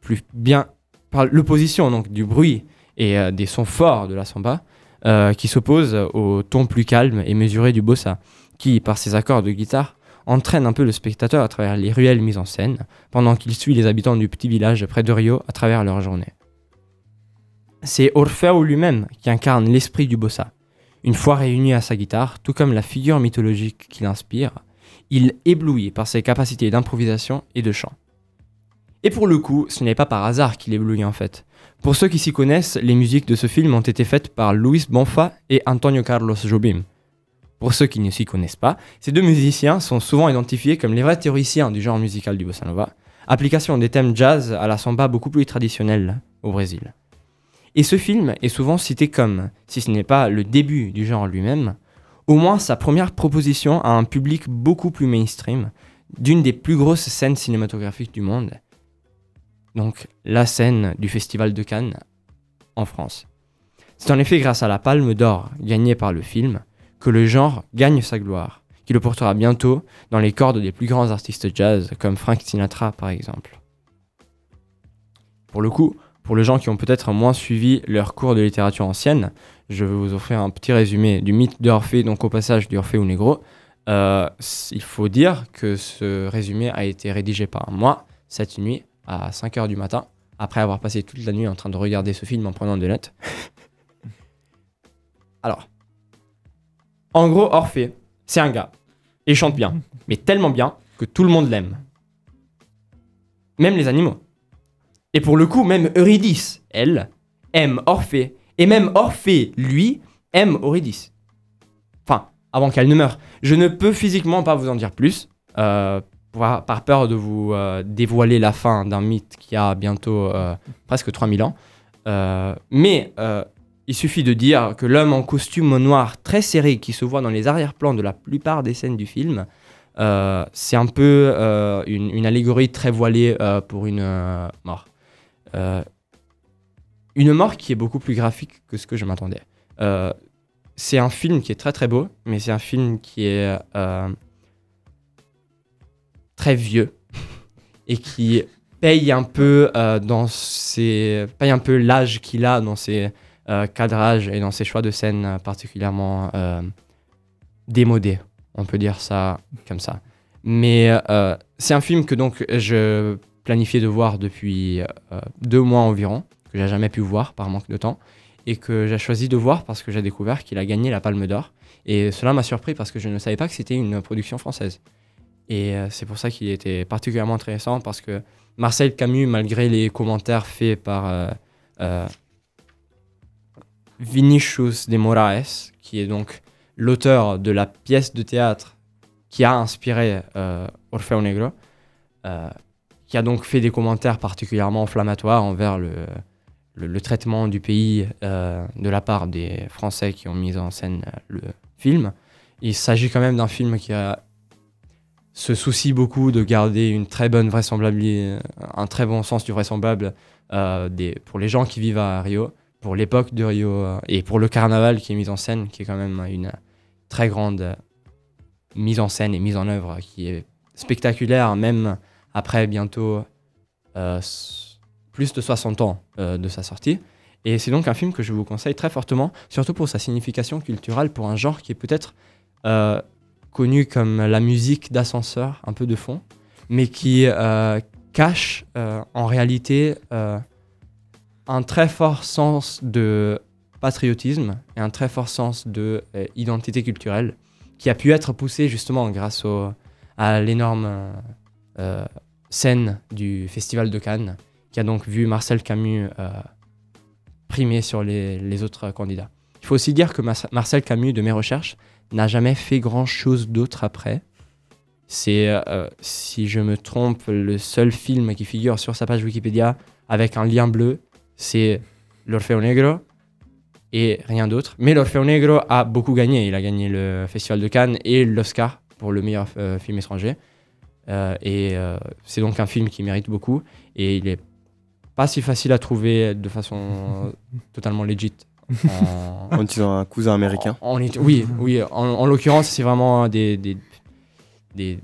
plus bien par l'opposition donc du bruit et euh, des sons forts de la samba euh, qui s'oppose au ton plus calme et mesuré du bossa qui par ses accords de guitare entraîne un peu le spectateur à travers les ruelles mises en scène pendant qu'il suit les habitants du petit village près de Rio à travers leur journée. C'est Orfeo lui-même qui incarne l'esprit du bossa. Une fois réuni à sa guitare, tout comme la figure mythologique qui l'inspire, il éblouit par ses capacités d'improvisation et de chant. Et pour le coup, ce n'est pas par hasard qu'il éblouit en fait. Pour ceux qui s'y connaissent, les musiques de ce film ont été faites par Luis Bonfa et Antonio Carlos Jobim. Pour ceux qui ne s'y connaissent pas, ces deux musiciens sont souvent identifiés comme les vrais théoriciens du genre musical du bossa nova, application des thèmes jazz à la samba beaucoup plus traditionnelle au Brésil. Et ce film est souvent cité comme, si ce n'est pas le début du genre lui-même, au moins sa première proposition à un public beaucoup plus mainstream d'une des plus grosses scènes cinématographiques du monde. Donc la scène du Festival de Cannes en France. C'est en effet grâce à la Palme d'Or gagnée par le film que le genre gagne sa gloire, qui le portera bientôt dans les cordes des plus grands artistes jazz comme Frank Sinatra par exemple. Pour le coup, pour les gens qui ont peut-être moins suivi leur cours de littérature ancienne, je vais vous offrir un petit résumé du mythe d'Orphée, donc au passage d'Orphée ou Négro. Euh, il faut dire que ce résumé a été rédigé par moi cette nuit à 5h du matin, après avoir passé toute la nuit en train de regarder ce film en prenant des notes. *laughs* Alors, en gros, Orphée, c'est un gars. Et il chante bien, *laughs* mais tellement bien que tout le monde l'aime. Même les animaux. Et pour le coup, même Eurydice, elle, aime Orphée. Et même Orphée, lui, aime Eurydice. Enfin, avant qu'elle ne meure. Je ne peux physiquement pas vous en dire plus, euh, par peur de vous euh, dévoiler la fin d'un mythe qui a bientôt euh, presque 3000 ans. mais il suffit de dire que l'homme en costume noir très serré qui se voit dans les arrière-plans de la plupart des scènes du film, c'est un peu une, allégorie très voilée pour une mort. Euh, une mort qui est beaucoup plus graphique que ce que je m'attendais. Euh, c'est un film qui est très très beau, mais c'est un film qui est euh, très vieux et qui paye un peu dans ses paye un peu l'âge qu'il a dans ses euh, cadrage et dans ses choix de scène euh, particulièrement euh, démodés. On peut dire ça comme ça. Mais euh, c'est un film que donc je planifiais de voir depuis euh, deux mois environ, que j'ai jamais pu voir par manque de temps, et que j'ai choisi de voir parce que j'ai découvert qu'il a gagné la Palme d'Or. Et cela m'a surpris parce que je ne savais pas que c'était une production française. Et euh, c'est pour ça qu'il était particulièrement intéressant parce que Marcel Camus, malgré les commentaires faits par euh, euh, Vinicius de Moraes, qui est donc l'auteur de la pièce de théâtre qui a inspiré euh, Orfeo Negro, qui a donc fait des commentaires particulièrement inflammatoires envers le, le, traitement du pays de la part des Français qui ont mis en scène le film. Il s'agit quand même d'un film qui a se soucie beaucoup de garder une très bonne vraisemblabilité, un très bon sens du vraisemblable euh, pour les gens qui vivent à Rio, pour l'époque de Rio euh, et pour le carnaval qui est mis en scène, qui est quand même une très grande mise en scène et mise en œuvre qui est spectaculaire, même après bientôt euh, plus de 60 ans de sa sortie. Et c'est donc un film que je vous conseille très fortement, surtout pour sa signification culturelle, pour un genre qui est peut-être euh, connu comme la musique d'ascenseur, un peu de fond, mais qui euh, cache euh, en réalité euh, un très fort sens de patriotisme et un très fort sens de identité culturelle qui a pu être poussé justement grâce au, à l'énorme scène du Festival de Cannes qui a donc vu Marcel Camus primer sur les, les autres candidats. Il faut aussi dire que Marcel Camus, de mes recherches, n'a jamais fait grand-chose d'autre après. C'est, euh, si je me trompe, le seul film qui figure sur sa page Wikipédia avec un lien bleu, c'est L'Orfeo Negro et rien d'autre. Mais L'Orfeo Negro a beaucoup gagné. Il a gagné le Festival de Cannes et l'Oscar pour le meilleur euh, film étranger. Euh, et euh, c'est donc un film qui mérite beaucoup. Et il est pas si facile à trouver de façon *laughs* totalement legit. En- En utilisant un cousin américain. en- en- oui, oui. En, en l'occurrence, c'est vraiment des des, des,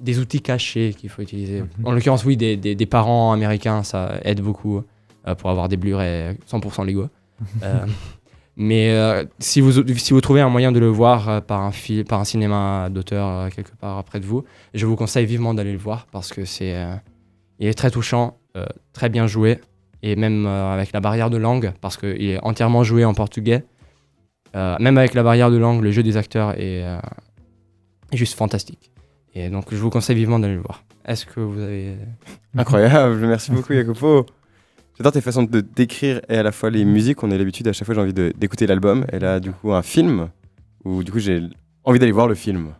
des, outils cachés qu'il faut utiliser. En l'occurrence, oui, des, des, des parents américains, ça aide beaucoup euh, pour avoir des Blu-ray 100% légaux. *laughs* Euh, mais euh, si, vous, si vous trouvez un moyen de le voir euh, par, un par un cinéma d'auteur euh, quelque part près de vous, je vous conseille vivement d'aller le voir parce que c'est euh, il est très touchant, euh, très bien joué et même euh, avec la barrière de langue, parce qu'il est entièrement joué en portugais, euh, même avec la barrière de langue, le jeu des acteurs est, euh, est juste fantastique. Et donc je vous conseille vivement d'aller le voir. Est-ce que vous avez... *laughs* Incroyable, merci beaucoup Jacopo. J'adore tes façons de décrire et à la fois les musiques. On a l'habitude à chaque fois j'ai envie d'écouter l'album. Et là du coup un film où du coup j'ai envie d'aller voir le film.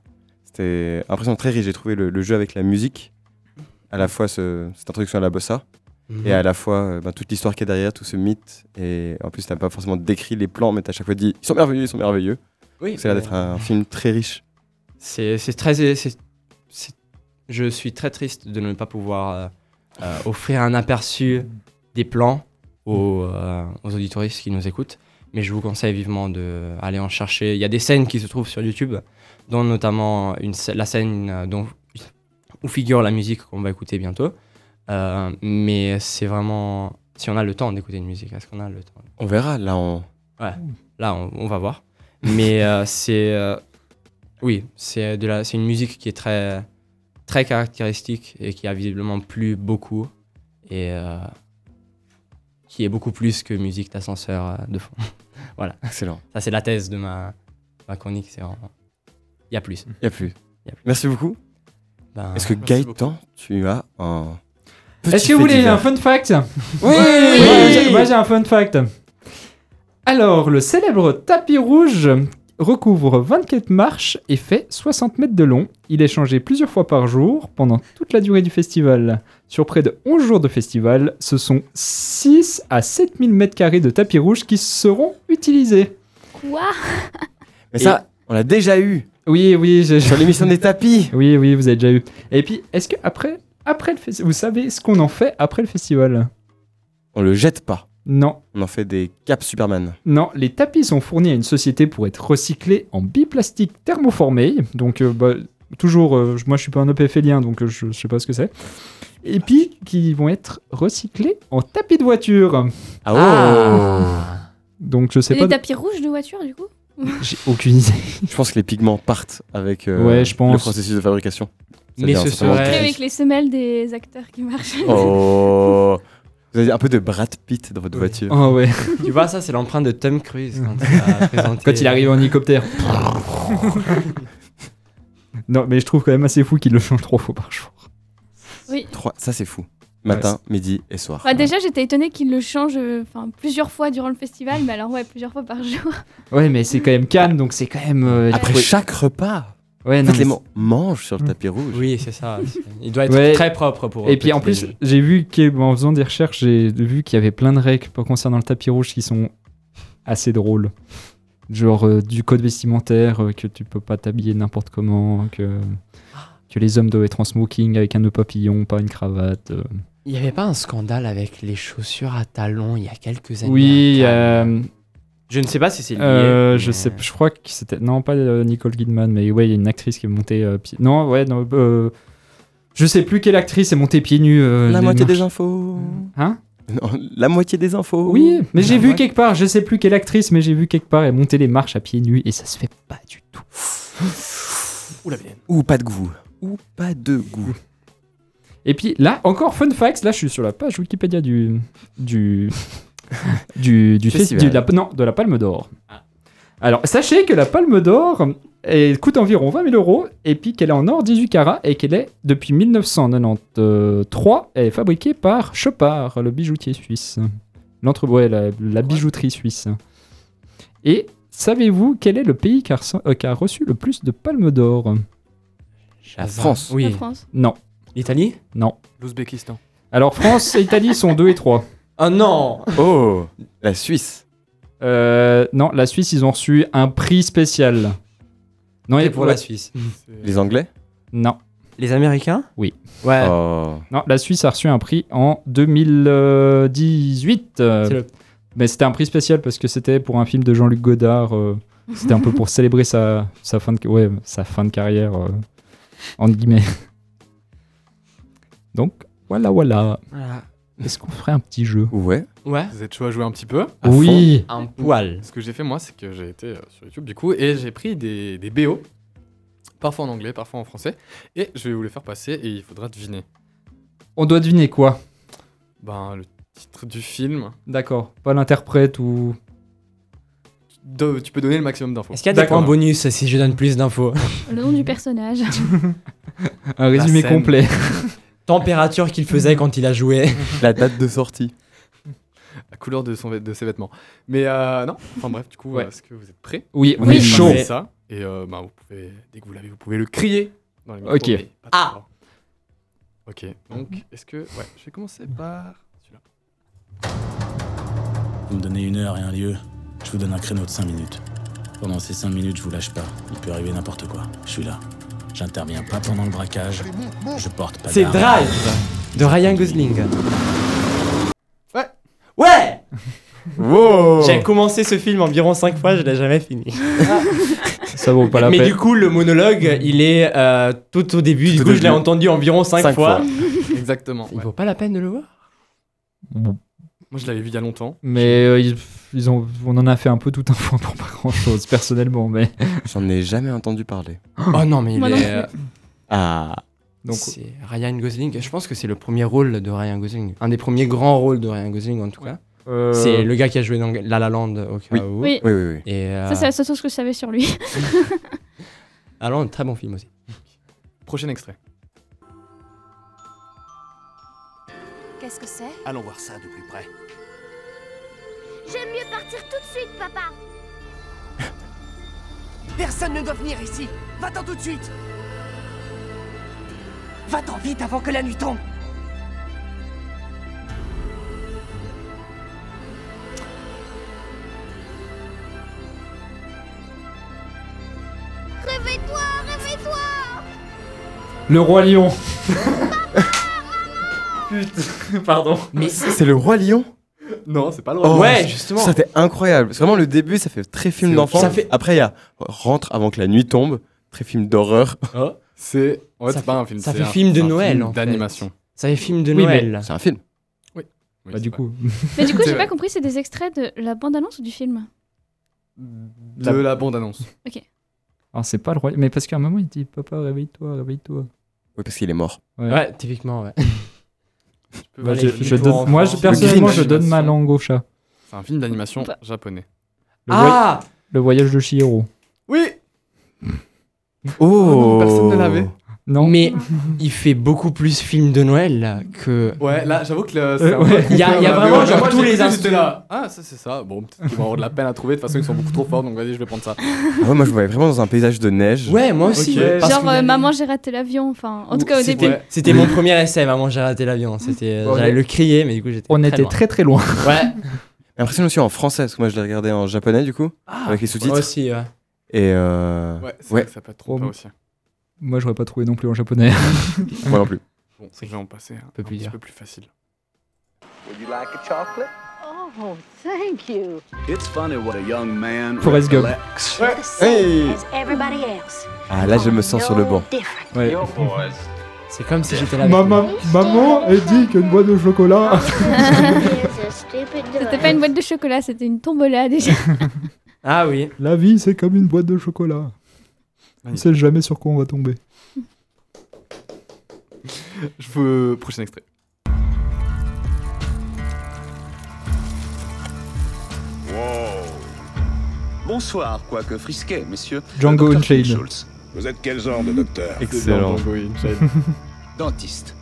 C'était impressionnant, très riche. J'ai trouvé le, le jeu avec la musique, à la fois ce- cette introduction à la bossa et à la fois euh, ben, toute l'histoire qui est derrière, tout ce mythe. Et en plus t'as pas forcément décrit les plans, mais t'as à chaque fois dit ils sont merveilleux, ils sont merveilleux. Oui, C'est l'air d'être un film très riche. C'est très. je suis très triste de ne pas pouvoir euh, euh, offrir un aperçu des plans aux, euh, aux auditoristes qui nous écoutent. Mais je vous conseille vivement d'aller en chercher. Il y a des scènes qui se trouvent sur YouTube, dont notamment une, la scène dont, où figure la musique qu'on va écouter bientôt. Euh, mais c'est vraiment. Si on a le temps d'écouter une musique, est-ce qu'on a le temps? On verra là on. Là, on, on va voir. Mais euh, c'est. euh, oui, c'est de la- c'est une musique qui est très, très caractéristique et qui a visiblement plu beaucoup. Et euh, qui est beaucoup plus que musique d'ascenseur de fond. *laughs* voilà. Excellent. Ça, c'est la thèse de ma, ma chronique. C'est vraiment. Il y a plus. Il y a plus. Y a plus. Merci beaucoup. Ben, Est-ce que Gaëtan, tu as un. Est-ce que vous voulez divers un fun fact? Oui, Moi, j'ai- Moi j'ai un fun fact. Alors, le célèbre tapis rouge recouvre 24 marches et fait 60 mètres de long. Il est changé plusieurs fois par jour pendant toute la durée du festival. Sur près de 11 jours de festival, ce sont 6 à 7000 mètres carrés de tapis rouge qui seront utilisés. Quoi? Mais ça, on l'a déjà eu Oui, oui, j'ai- sur *laughs* l'émission des tapis. oui, oui, vous avez déjà eu. Et puis, est-ce que après, après le festival, vous savez ce qu'on en fait après le festival? On le jette pas. Non, On en fait des caps Superman. Non, les tapis sont fournis à une société pour être recyclés en biplastique thermoformé. Donc, euh, bah, toujours, euh, moi je suis pas un EPFLien, donc euh, je, je sais pas ce que c'est. Et puis qui vont être recyclés en tapis de voiture. Ah, oh Ah. Donc je sais Et pas. les tapis rouges de voiture, du coup? J'ai aucune idée. Je pense que les pigments partent avec euh, Ouais, je pense. le processus de fabrication. Mais ce serait- avec les semelles des acteurs qui marchent. Oh Vous avez un peu de Brad Pitt dans votre Oui. voiture. Oh ouais. Tu vois, ça, c'est l'empreinte de Tom Cruise quand il *laughs* présenté. Quand il arrive en hélicoptère. *laughs* non, mais je trouve quand même assez fou qu'il le change trois fois par jour. Oui. Trois, ça c'est fou. Matin, midi et soir. Bah, déjà, j'étais étonnée qu'il le change euh, enfin, plusieurs fois durant le festival, mais alors, ouais, plusieurs fois par jour. Ouais, mais c'est quand même Cannes, donc c'est quand même. euh, Après chaque repas, Ouais, en non, fait, les mais man- mangent sur le tapis rouge. Oui, c'est ça. Il doit être Ouais. très propre pour. Et puis en plus, j'ai vu qu'en faisant des recherches, j'ai vu qu'il y avait plein de règles concernant le tapis rouge qui sont assez drôles. Genre euh, du code vestimentaire, euh, que tu peux pas t'habiller n'importe comment, que, que les hommes doivent être en smoking avec un nœud papillon, pas une cravate. euh. il y avait pas un scandale avec les chaussures à talons il y a quelques années. Oui, euh, Je ne sais pas si c'est lié. euh, je sais, je crois que c'était non pas euh, Nicole Kidman, mais ouais, il y a une actrice qui est montée euh, pied- Non, ouais, non, euh, je sais plus quelle actrice est montée pieds nus. euh, La moitié marches. des infos. Hein? Non, la moitié des infos. Oui, mais j'ai vu quelque part, je sais plus quelle actrice, mais j'ai vu quelque part elle monter les marches à pieds nus et ça se fait pas du tout. Ouh la. Ou pas de goût. Ou pas de goût. Et puis là, encore fun facts, là je suis sur la page Wikipédia du du *laughs* du, du Festival. la, non, de la Palme d'Or. Alors sachez que la Palme d'Or elle coûte environ 20 000 euros et puis qu'elle est en or 18 carats et qu'elle est depuis 1993 elle est fabriquée par Chopard, le bijoutier suisse. L'entre ouais, la, la bijouterie suisse. Et savez-vous quel est le pays qui a, reçu- euh, qui a reçu le plus de palmes d'or? La France. La Oui. France. Non, L'Italie? Non. L'Ouzbékistan. Alors France et Italie sont 2 et 3. Oh non Oh La Suisse. Euh, non, la Suisse, ils ont reçu un prix spécial. Non, pour la Suisse. *laughs* Les Anglais Non, Les Américains Oui. Ouais. Oh. non, la Suisse a reçu un prix en 2018. euh, C'est le- Mais c'était un prix spécial parce que c'était pour un film de Jean-Luc Godard. euh, c'était un peu pour célébrer sa, sa, fin, de, ouais, sa fin de carrière, euh, entre guillemets. *laughs* Donc, voilà, voilà. Voilà. Est-ce qu'on ferait un petit jeu Ouais. Ouais. Vous êtes chaud à jouer un petit peu À Oui Un poil. Ce que j'ai fait moi, c'est que j'ai été euh, sur YouTube du coup et j'ai pris des, des BO, parfois en anglais, parfois en français, et je vais vous les faire passer et il faudra deviner. On doit deviner quoi Ben, le titre du film, D'accord. Pas l'interprète ou. Do- tu peux donner le maximum d'infos. Est-ce qu'il y a des D'accord. points bonus si je donne plus d'infos? Le nom du personnage. *laughs* Un résumé scène. complet. *laughs* Température qu'il faisait quand il a joué. La date de sortie. La couleur de, son, vêt- de ses vêtements. Mais euh, non, enfin bref, du coup, Ouais. est-ce que vous êtes prêts? Oui, on Oui. est chaud. Ça, et euh, ben, vous pouvez, dès que vous l'avez, vous pouvez le crier dans les micros, Ok. Ah. Ok, donc est-ce que... Ouais, je vais commencer par celui-là. Vous me donnez une heure et un lieu, je vous donne un créneau de 5 minutes. Pendant ces 5 minutes, je vous lâche pas. Il peut arriver n'importe quoi. Je suis là. J'interviens pas pendant le braquage. Je porte pas C'est. Drive de Ryan Gosling. Ouais. Ouais *laughs* Wow J'ai commencé ce film environ 5 fois, je l'ai jamais fini. Ça vaut pas la Mais peine. du coup, le monologue, il est euh, tout au début. Tout du coup, je l'ai entendu environ 5 Cinq fois. fois. Exactement. Il ouais. vaut pas la peine de le voir? Bon. Moi, je l'avais vu il y a longtemps. Mais euh, ils, ils ont, on en a fait un peu tout un fond pour pas grand chose, personnellement. Mais *laughs* J'en ai jamais entendu parler. Oh non, mais il Moi est. euh, Ah. donc, c'est Ryan Gosling. Je pense que c'est le premier rôle de Ryan Gosling. Un des premiers grands rôles de Ryan Gosling, en tout cas. euh, C'est le gars qui a joué dans La La Land au cas Oui. où. Oui. Oui, oui, oui. Et euh, Ça, c'est la seule chose que je savais sur lui. La La Land, très bon film aussi. Prochain extrait. Qu'est-ce que c'est? Allons voir ça de plus près. J'aime mieux partir tout de suite, papa. Personne ne doit venir ici. Va-t'en tout de suite. Va-t'en vite avant que la nuit tombe. Réveille-toi, réveille-toi Le Roi Lion *laughs* Putain, pardon. Mais C'est le Roi Lion? Non, c'est pas le Oh, ouais, justement. Ça c'était incroyable. C'est vraiment le début, ça fait très film d'enfant. ça fait- Après il y a rentre avant que la nuit tombe, très film d'horreur. *laughs* C'est. En fait, Ça c'est pas un film. ça fait un- film de Noël, fait. D'animation. C'est un film de Noël. C'est un film. Oui, Bah, du coup. *laughs* Mais du coup, j'ai pas compris, c'est des extraits de la bande-annonce ou du film De la bande-annonce. Alors, c'est pas le roi. Mais parce qu'à un moment, il dit Papa, réveille-toi, réveille-toi. Oui, parce qu'il est mort. Ouais, typiquement, ouais. *laughs* Bah, je- je donne- moi, je, personnellement, je donne ma langue au chat. C'est un film d'animation Bah. japonais. Le, voy- Ah le voyage de Chihiro. Oui Oh, non, personne ne l'avait. Non. Mais il fait beaucoup plus film de Noël que. Ouais, là, j'avoue que le- c'est Euh, ouais. Il y a- il y a Ouais, vraiment, ouais, genre, moi, tous les instants. là. Ah, ça, c'est ça. Bon, peut-être qu'ils vont avoir de la peine à trouver. De toute façon, ils sont beaucoup trop forts. Donc, vas-y, je vais prendre ça. Ah ouais, moi, je me voyais vraiment dans un paysage de neige. Ouais, moi aussi. Ok. parce Genre, euh, Maman, j'ai raté l'avion. Enfin, en tout cas, au C'était- début. Ouais. C'était mon premier essai, maman, j'ai raté l'avion. C'était, Ouais. j'allais le crier, mais du coup j'étais. On très était loin. très très loin. Ouais. *laughs* J'ai l'impression aussi en français, parce que moi, je l'ai regardé en japonais, du coup, avec les sous-titres. Moi aussi, ouais. Et euh... Ouais, Ouais. ça peut être trop aussi. Moi, j'aurais pas trouvé non plus en japonais. *laughs* moi non plus. Bon, je vais en passer un, peu un plus petit peu plus facile. Would you like a chocolate? Oh, thank you. It's funny what a young man Forrest Gump. recollects. The same Hey. as everybody else. Ah, là, je me sens sur le banc. Ouais. C'est comme si j'étais là. Maman, maman, elle dit qu'une boîte de chocolat. *laughs* C'était pas une boîte de chocolat, c'était une tombola déjà. Ah oui. La vie, c'est comme une boîte de chocolat. On Magnifique. sait jamais sur quoi on va tomber. *laughs* Je veux. Prochain extrait. Wow. Bonsoir, quoique frisqué, messieurs. Django. Unchained. Schultz, Vous êtes quel genre de docteur Excellent. Django Unchained. *laughs* dentiste.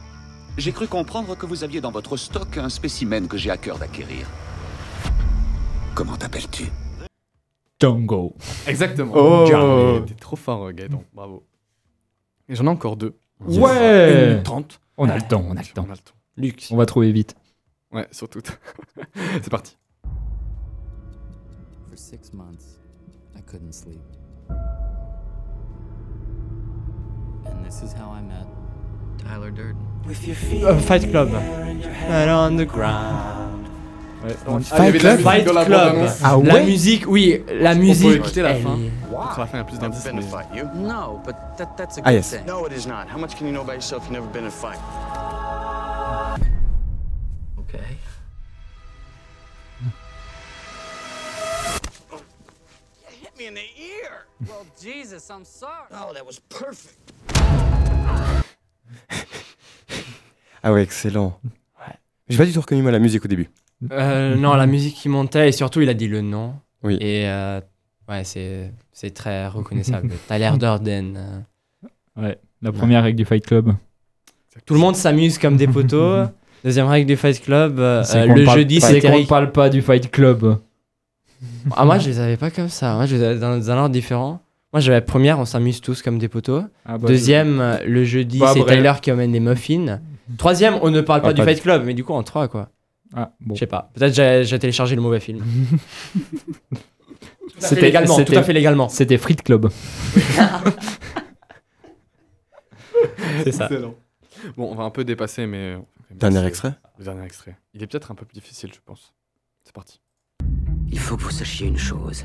J'ai cru comprendre que vous aviez dans votre stock un spécimen que j'ai à cœur d'acquérir. Comment t'appelles-tu? Django. Exactement. Oh. Django. T'es trop fort, euh, Gaëtan. Bravo. Et j'en ai encore deux. Ouais. Une trente. On a le temps, on a le temps. On a le temps. Luxe. On va trouver vite. Ouais, surtout. *laughs* c'est parti. For six months, I couldn't sleep. And this is how I met Tyler Durden. Euh, Fight Club. And on the ground. Ouais. Ah, il y avait de la musique Fight dans la Club. bande-annonce. Ah La ouais musique, oui, la On peut musique. écouter la elle fin. est- Peut-être à la fin, il y a plus d'indices. Been in a mais- fight, you? No, but that, that's a Ah, good yes. thing. No, it is not. How much can you know about yourself? You've never been in a fight? Okay. Hit me in the ear. Well, Jesus, I'm sorry. Oh, that was perfect. Ah ouais, excellent. J'ai pas du tout reconnu moi la musique au début. Euh, non, la musique qui montait et surtout il a dit le nom. Oui. Et euh, ouais, c'est c'est très reconnaissable. Tyler Durden. Ouais. La première règle du Fight Club. Tout le monde s'amuse comme des poteaux. *laughs* Deuxième règle du Fight Club. euh, le parle- jeudi, c'est c'est qu'on Eric. parle pas du Fight Club. Ah, moi, je les avais pas comme ça. Moi, je les avais dans un ordre différent. Moi, j'avais première, on s'amuse tous comme des poteaux. Ah bah, Deuxième, le jeudi, Bah, c'est bref. Tyler qui emmène des muffins. Troisième, on ne parle Ah, pas du pas Fight Club, mais du coup en trois, quoi. Ah, bon. Je sais pas. Peut-être j'ai j'ai téléchargé le mauvais film. Tout à fait C'était- légalement. Tout c'était- à fait légalement. C'était Frites Club. *laughs* C'est ça. Excellent. Bon, on va un peu dépasser, mais. Dernier extrait Le dernier extrait. Il est peut-être un peu plus difficile, je pense. C'est parti. Il faut que vous sachiez une chose.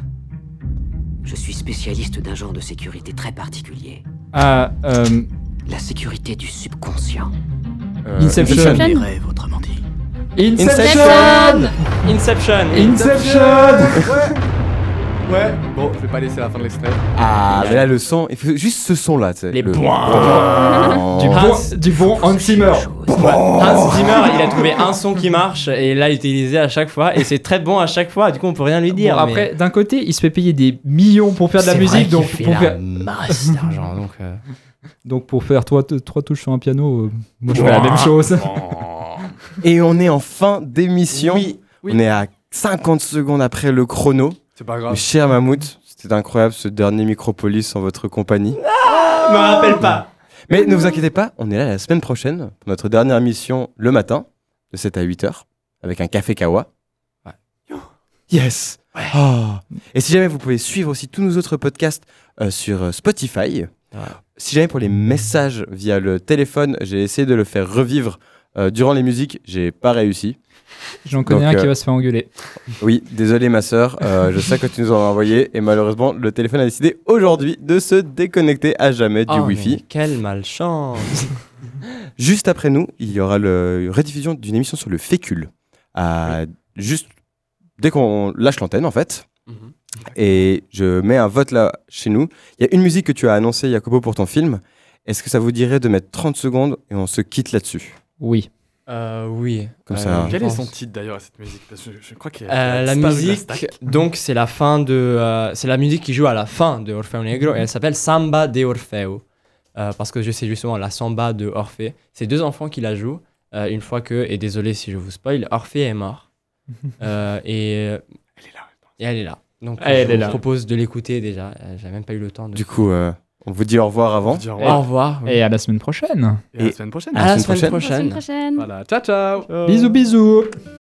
Je suis spécialiste d'un genre de sécurité très particulier. Ah, euh, La sécurité du subconscient. Euh, Inception. Inception. Les rêves, autrement dit. Inception Inception. Inception Ouais. Bon, je vais pas laisser la fin de l'extrait. Ah, mais là le son, il faut juste ce son là, tu sais. Les le... points. *laughs* du, Hans. bon, du bon Hans Zimmer. Hans Zimmer, il a trouvé un son qui marche et il l'a utilisé à chaque fois et c'est très bon à chaque fois. Du coup, on peut rien lui dire. Bon, mais après, d'un côté, il se fait payer des millions pour faire de la musique, donc fait pour, la faire, masse d'argent. Donc, euh, *laughs* donc pour faire trois, trois touches sur un piano, euh, moi je fais la même chose. *laughs* *laughs* Et on est en fin d'émission. Oui, oui. On est à 50 secondes après le chrono. C'est pas Mais grave. cher Mammouth, c'était incroyable ce dernier Micropolis en votre compagnie. me rappelle pas. Mais ne vous inquiétez pas, on est là la semaine prochaine pour notre dernière émission le matin, de 7 à 8 heures, avec un café kawa. Yes Oh. Et si jamais vous pouvez suivre aussi tous nos autres podcasts euh, sur euh, Spotify. Si jamais pour les messages via le téléphone, j'ai essayé de le faire revivre euh, durant les musiques, j'ai pas réussi. J'en connais Donc, un qui euh, va se faire engueuler. Oui, désolé ma sœur, euh, je sais que tu nous en as envoyé et malheureusement le téléphone a décidé aujourd'hui de se déconnecter à jamais du Oh, mais Wi-Fi. Quelle malchance. *laughs* Juste après nous, il y aura une rediffusion d'une émission sur le fécule. À- Juste dès qu'on lâche l'antenne, en fait. Mhm. Et je mets un vote là chez nous. Il y a une musique que tu as annoncée, Jacopo, pour ton film. Est-ce que ça vous dirait de mettre 30 secondes et on se quitte là-dessus? Oui. Euh, oui. Comme Euh, ça. Quel est son titre d'ailleurs à cette musique? Parce que je, je crois qu'il Euh, a la musique, stack. donc c'est la fin de, euh, c'est la musique qui joue à la fin de Orfeo Negro et elle s'appelle Samba de Orfeo Euh, parce que je sais justement la samba de Orphée. C'est deux enfants qui la jouent euh, une fois que et désolé si je vous spoil, Orphée est mort *laughs* Euh, et elle est là. Et elle est là. Donc Ah, elle je est vous là. propose de l'écouter déjà. Euh, J'ai même pas eu le temps de. Du coup, euh, on vous dit au revoir avant. Au au revoir. oui. Et à la semaine prochaine. Et à la semaine prochaine. À la semaine À la semaine prochaine. prochaine. Voilà, ciao ciao Bisous, bisous.